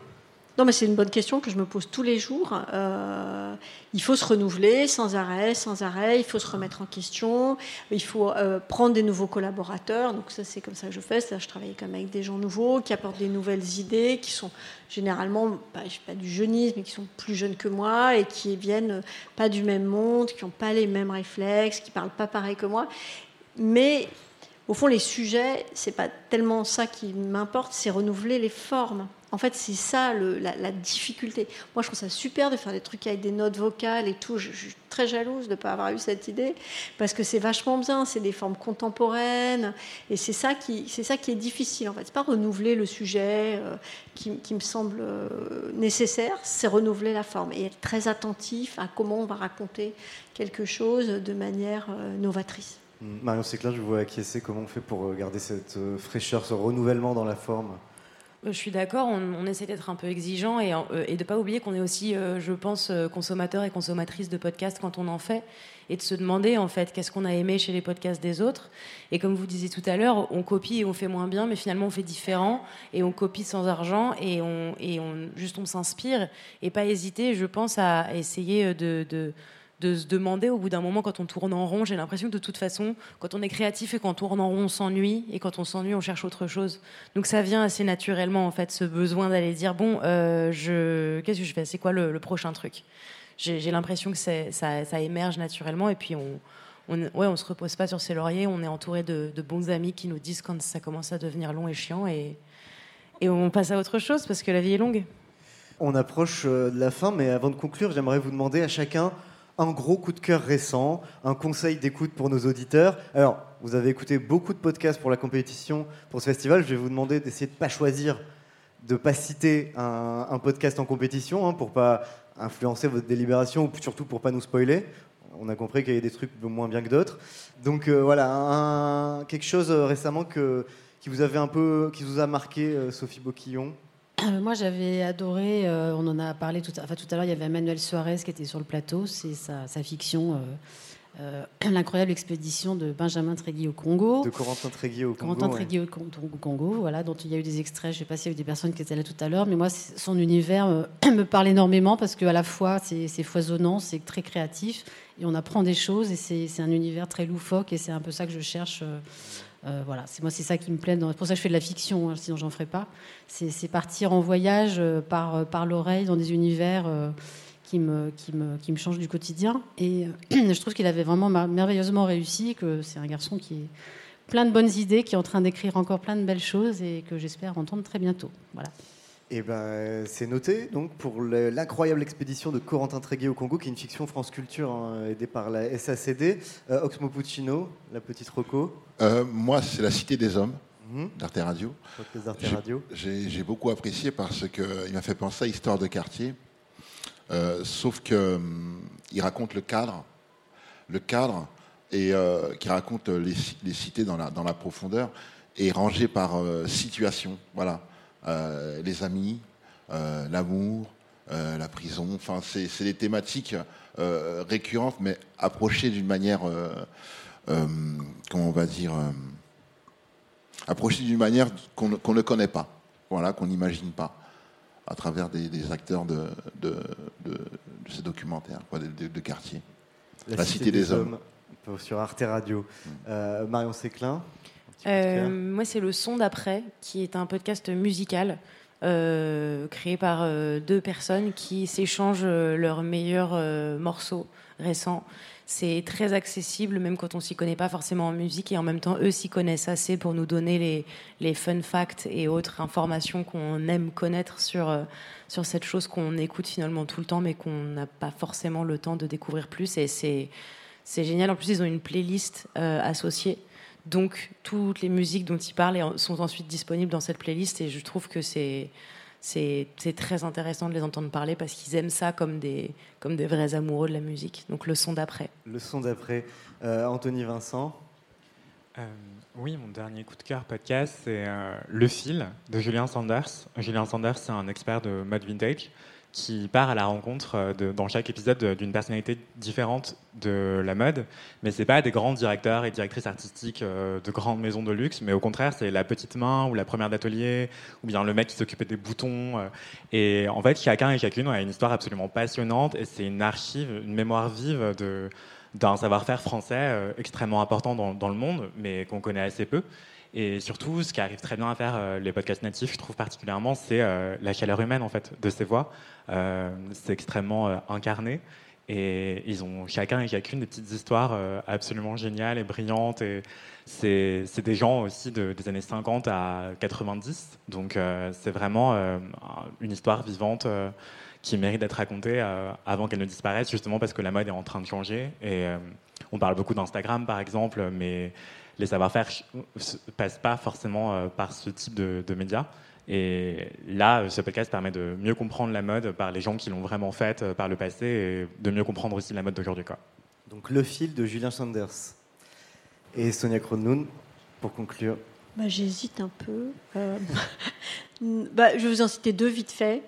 Non, mais c'est une bonne question que je me pose tous les jours. Euh, il faut se renouveler sans arrêt, sans arrêt. Il faut se remettre en question. Il faut euh, prendre des nouveaux collaborateurs. Donc ça, c'est comme ça que je fais. Je travaille quand même avec des gens nouveaux qui apportent des nouvelles idées, qui sont généralement pas, je sais pas du jeunisme, mais qui sont plus jeunes que moi et qui viennent pas du même monde, qui n'ont pas les mêmes réflexes, qui parlent pas pareil que moi. Mais au fond, les sujets, c'est pas tellement ça qui m'importe, c'est renouveler les formes. En fait, c'est ça la, difficulté. Moi, je trouve ça super de faire des trucs avec des notes vocales et tout. Je, suis très jalouse de ne pas avoir eu cette idée, parce que c'est vachement bien, c'est des formes contemporaines, et c'est ça qui, est difficile en fait. C'est pas renouveler le sujet euh, qui, me semble euh, nécessaire, c'est renouveler la forme et être très attentif à comment on va raconter quelque chose de manière euh, novatrice. Marion Séclin, je vous vois acquiescer. Comment on fait pour garder cette fraîcheur, ce renouvellement dans la forme? Je suis d'accord, on, essaie d'être un peu exigeant et, euh, de ne pas oublier qu'on est aussi, euh, je pense, euh, consommateur et consommatrice de podcasts quand on en fait et de se demander en fait qu'est-ce qu'on a aimé chez les podcasts des autres. Et comme vous disiez tout à l'heure, on copie et on fait moins bien, mais finalement on fait différent et on copie sans argent et on, et on juste on s'inspire et pas hésiter, je pense, à essayer de de se demander au bout d'un moment quand on tourne en rond. J'ai l'impression que de toute façon, quand on est créatif et quand on tourne en rond, on s'ennuie et quand on s'ennuie, on cherche autre chose. Donc ça vient assez naturellement en fait, ce besoin d'aller dire bon, euh, je qu'est-ce que je fais? C'est quoi le, prochain truc? J'ai l'impression que ça, ça, émerge naturellement et puis on on, ouais, on se repose pas sur ses lauriers. On est entouré de, bons amis qui nous disent quand ça commence à devenir long et chiant et et on passe à autre chose parce que la vie est longue. On approche euh, de la fin, mais avant de conclure, j'aimerais vous demander à chacun un gros coup de cœur récent, un conseil d'écoute pour nos auditeurs. Alors, vous avez écouté beaucoup de podcasts pour la compétition, pour ce festival. Je vais vous demander d'essayer de ne pas choisir, de ne pas citer un, podcast en compétition hein, pour pas influencer votre délibération ou surtout pour pas nous spoiler. On a compris qu'il y avait des trucs moins bien que d'autres. Donc euh, voilà, quelque chose euh, récemment que, qui vous avait un peu, qui vous a marqué, euh, Sophie Boquillon? Moi, j'avais adoré, euh, on en a parlé tout à, enfin, tout à l'heure, il y avait Emmanuel Suarez qui était sur le plateau, c'est sa, fiction, euh, euh, L'incroyable expédition de Benjamin Tréguier au Congo. De Corentin Tréguier au Congo. Corentin Tréguier au, Congo, voilà, dont il y a eu des extraits, je ne sais pas s'il y a eu des personnes qui étaient là tout à l'heure, mais moi, son univers me parle énormément parce qu'à la fois, c'est foisonnant, c'est très créatif, et on apprend des choses, et c'est un univers très loufoque, et c'est un peu ça que je cherche euh, voilà, c'est moi c'est ça qui me plaît. C'est pour ça que je fais de la fiction, hein, sinon j'en ferai pas. C'est partir en voyage euh, par, euh, par l'oreille dans des univers qui, me, qui, me, qui me changent du quotidien. Et je trouve qu'il avait vraiment merveilleusement réussi, que c'est un garçon qui est plein de bonnes idées, qui est en train d'écrire encore plein de belles choses et que j'espère entendre très bientôt. Voilà. Et eh ben, c'est noté donc pour l'incroyable expédition de Corentin Tréguier au Congo, qui est une fiction France Culture hein, aidée par la SACD. Euh, Oxmo Puccino, la petite Rocco. Euh, moi, c'est La Cité des Hommes. Mhm. d'Arte Radio. J'ai beaucoup apprécié parce qu'il m'a fait penser à Histoire de quartier, euh, sauf qu'il hum, raconte le cadre, le cadre et qui raconte les, cités dans la, profondeur et rangé par situation. Voilà. Euh, les amis, euh, l'amour, euh, la prison. Enfin, c'est des thématiques récurrentes, mais approchées d'une manière, comment on va dire, approchées d'une manière qu'on ne connaît pas, voilà, qu'on n'imagine pas à travers des, acteurs de, de, ces documentaires, de, quartier. La, Cité, des, Hommes. Sur Arte Radio. Mm. Marion Séclin euh, moi, c'est Le Son d'après, qui est un podcast musical euh, créé par euh, deux personnes qui s'échangent leurs meilleurs morceaux récents. C'est très accessible, même quand on s'y connaît pas forcément en musique, et en même temps, eux s'y connaissent assez pour nous donner les, fun facts et autres informations qu'on aime connaître sur, sur cette chose qu'on écoute finalement tout le temps, mais qu'on n'a pas forcément le temps de découvrir plus. Et c'est, génial. En plus, ils ont une playlist associée donc toutes les musiques dont il parle sont ensuite disponibles dans cette playlist et je trouve que c'est c'est très intéressant de les entendre parler parce qu'ils aiment ça comme des, comme des vrais amoureux de la musique. Donc le son d'après. Le son d'après. Euh, Anthony Vincent euh, Oui, mon dernier coup de cœur podcast, c'est euh, Le fil de Julien Sanders. Julien Sanders, c'est un expert de mode vintage qui part à la rencontre euh, de, dans chaque épisode d'une personnalité différente de la mode. Mais c'est pas des grands directeurs et directrices artistiques euh, de grandes maisons de luxe, mais au contraire, c'est la petite main ou la première d'atelier, ou bien le mec qui s'occupait des boutons. Euh. Et en fait, chacun et chacune a une histoire absolument passionnante et c'est une archive, une mémoire vive d'un savoir-faire français extrêmement important dans, le monde, mais qu'on connaît assez peu. Et surtout, ce qui arrive très bien à faire euh, les podcasts natifs, je trouve particulièrement, c'est euh, la chaleur humaine en fait de ces voix. Euh, c'est extrêmement incarné. Et ils ont chacun et chacune des petites histoires absolument géniales et brillantes. Et c'est, des gens aussi de, des années 50 à 90. Donc c'est vraiment une histoire vivante qui méritent d'être racontées euh, avant qu'elles ne disparaissent, justement parce que la mode est en train de changer. Et on parle beaucoup d'Instagram, par exemple, mais les savoir-faire ne passent pas forcément euh, par ce type de, de médias. Et là, ce podcast permet de mieux comprendre la mode par les gens qui l'ont vraiment faite par le passé et de mieux comprendre aussi la mode d'aujourd'hui. Quoi. Donc le fil de Julien Sanders et Sonia Kronlund pour conclure. Bah, J'hésite un peu. Euh, bah, je vais vous en citer deux vite fait.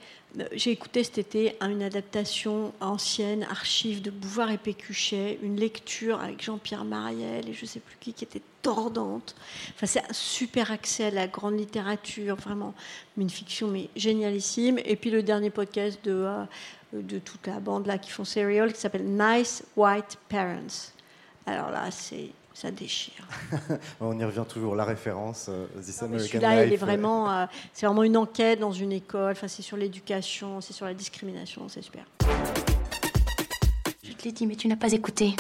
J'ai écouté cet été une adaptation ancienne, archive de Bouvard et Pécuchet, une lecture avec Jean-Pierre Mariel et je ne sais plus qui, qui était tordante. Enfin, c'est un super accès à la grande littérature, vraiment une fiction mais génialissime. Et puis le dernier podcast de, euh, de toute la bande là qui font Serial qui s'appelle Nice White Parents. Alors là, c'est ça déchire. On y revient toujours, la référence, euh, This American Celui-là, il est Life. vraiment, euh, c'est vraiment une enquête dans une école. Enfin, c'est sur l'éducation, c'est sur la discrimination, c'est super. Je te l'ai dit, mais tu n'as pas écouté.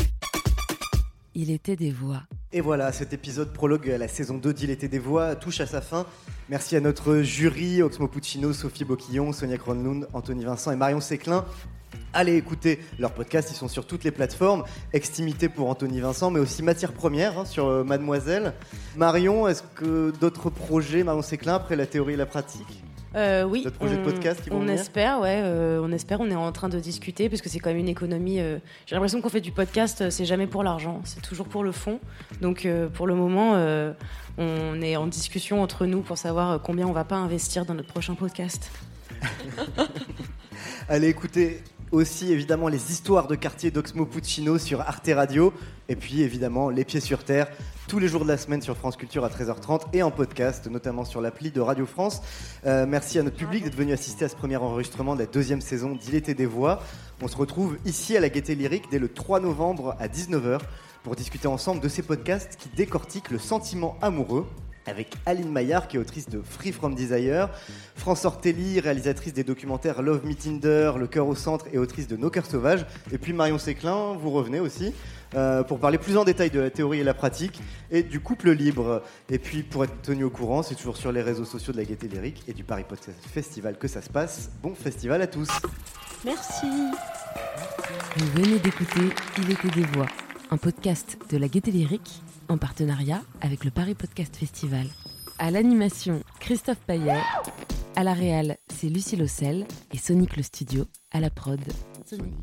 Il était des voix. Et voilà, cet épisode prologue à la saison 2 d'Il était des voix touche à sa fin. Merci à notre jury, Oxmo Puccino, Sophie Boquillon, Sonia Kronlund, Anthony Vincent et Marion Séclin. Allez écouter leurs podcasts, ils sont sur toutes les plateformes. Extimité pour Anthony Vincent, mais aussi Matière Première hein, sur euh, Mademoiselle. Marion, est-ce que d'autres projets, Marion Séclin, après la théorie et la pratique? Euh, oui, D'autres projets de on- podcast qui vont on venir? espère, ouais, euh, on espère. On est en train de discuter parce que c'est quand même une économie. euh, J'ai l'impression qu'on fait du podcast, euh, c'est jamais pour l'argent, c'est toujours pour le fond. Donc euh, pour le moment, euh, on est en discussion entre nous pour savoir euh, combien on va pas investir dans notre prochain podcast. Allez écouter aussi évidemment les histoires de quartier d'Oxmo Puccino sur Arte Radio et puis évidemment Les Pieds sur Terre tous les jours de la semaine sur France Culture à 13h30 et en podcast notamment sur l'appli de Radio France. Euh, merci à notre public d'être venu assister à ce premier enregistrement de la deuxième saison d'Il était des voix. On se retrouve ici à la Gaieté Lyrique dès le 3 novembre à 19h pour discuter ensemble de ces podcasts qui décortiquent le sentiment amoureux avec Aline Maillard, qui est autrice de Free From Desire, France Ortelli, réalisatrice des documentaires Love Me Tinder, Le cœur au centre et autrice de Nos cœurs sauvages, et puis Marion Séclin, vous revenez aussi. euh, pour parler plus en détail de la théorie et la pratique et du couple libre. Et puis pour être tenu au courant, c'est toujours sur les réseaux sociaux de la Gaieté Lyrique et du Paris Podcast Festival que ça se passe. Bon festival à tous. Merci. Vous venez d'écouter Il était des voix, un podcast de la Gaieté Lyrique en partenariat avec le Paris Podcast Festival. À l'animation, Christophe Payet. À la réal, c'est Lucie Lossel et Sonic le Studio. À la prod, Sonic.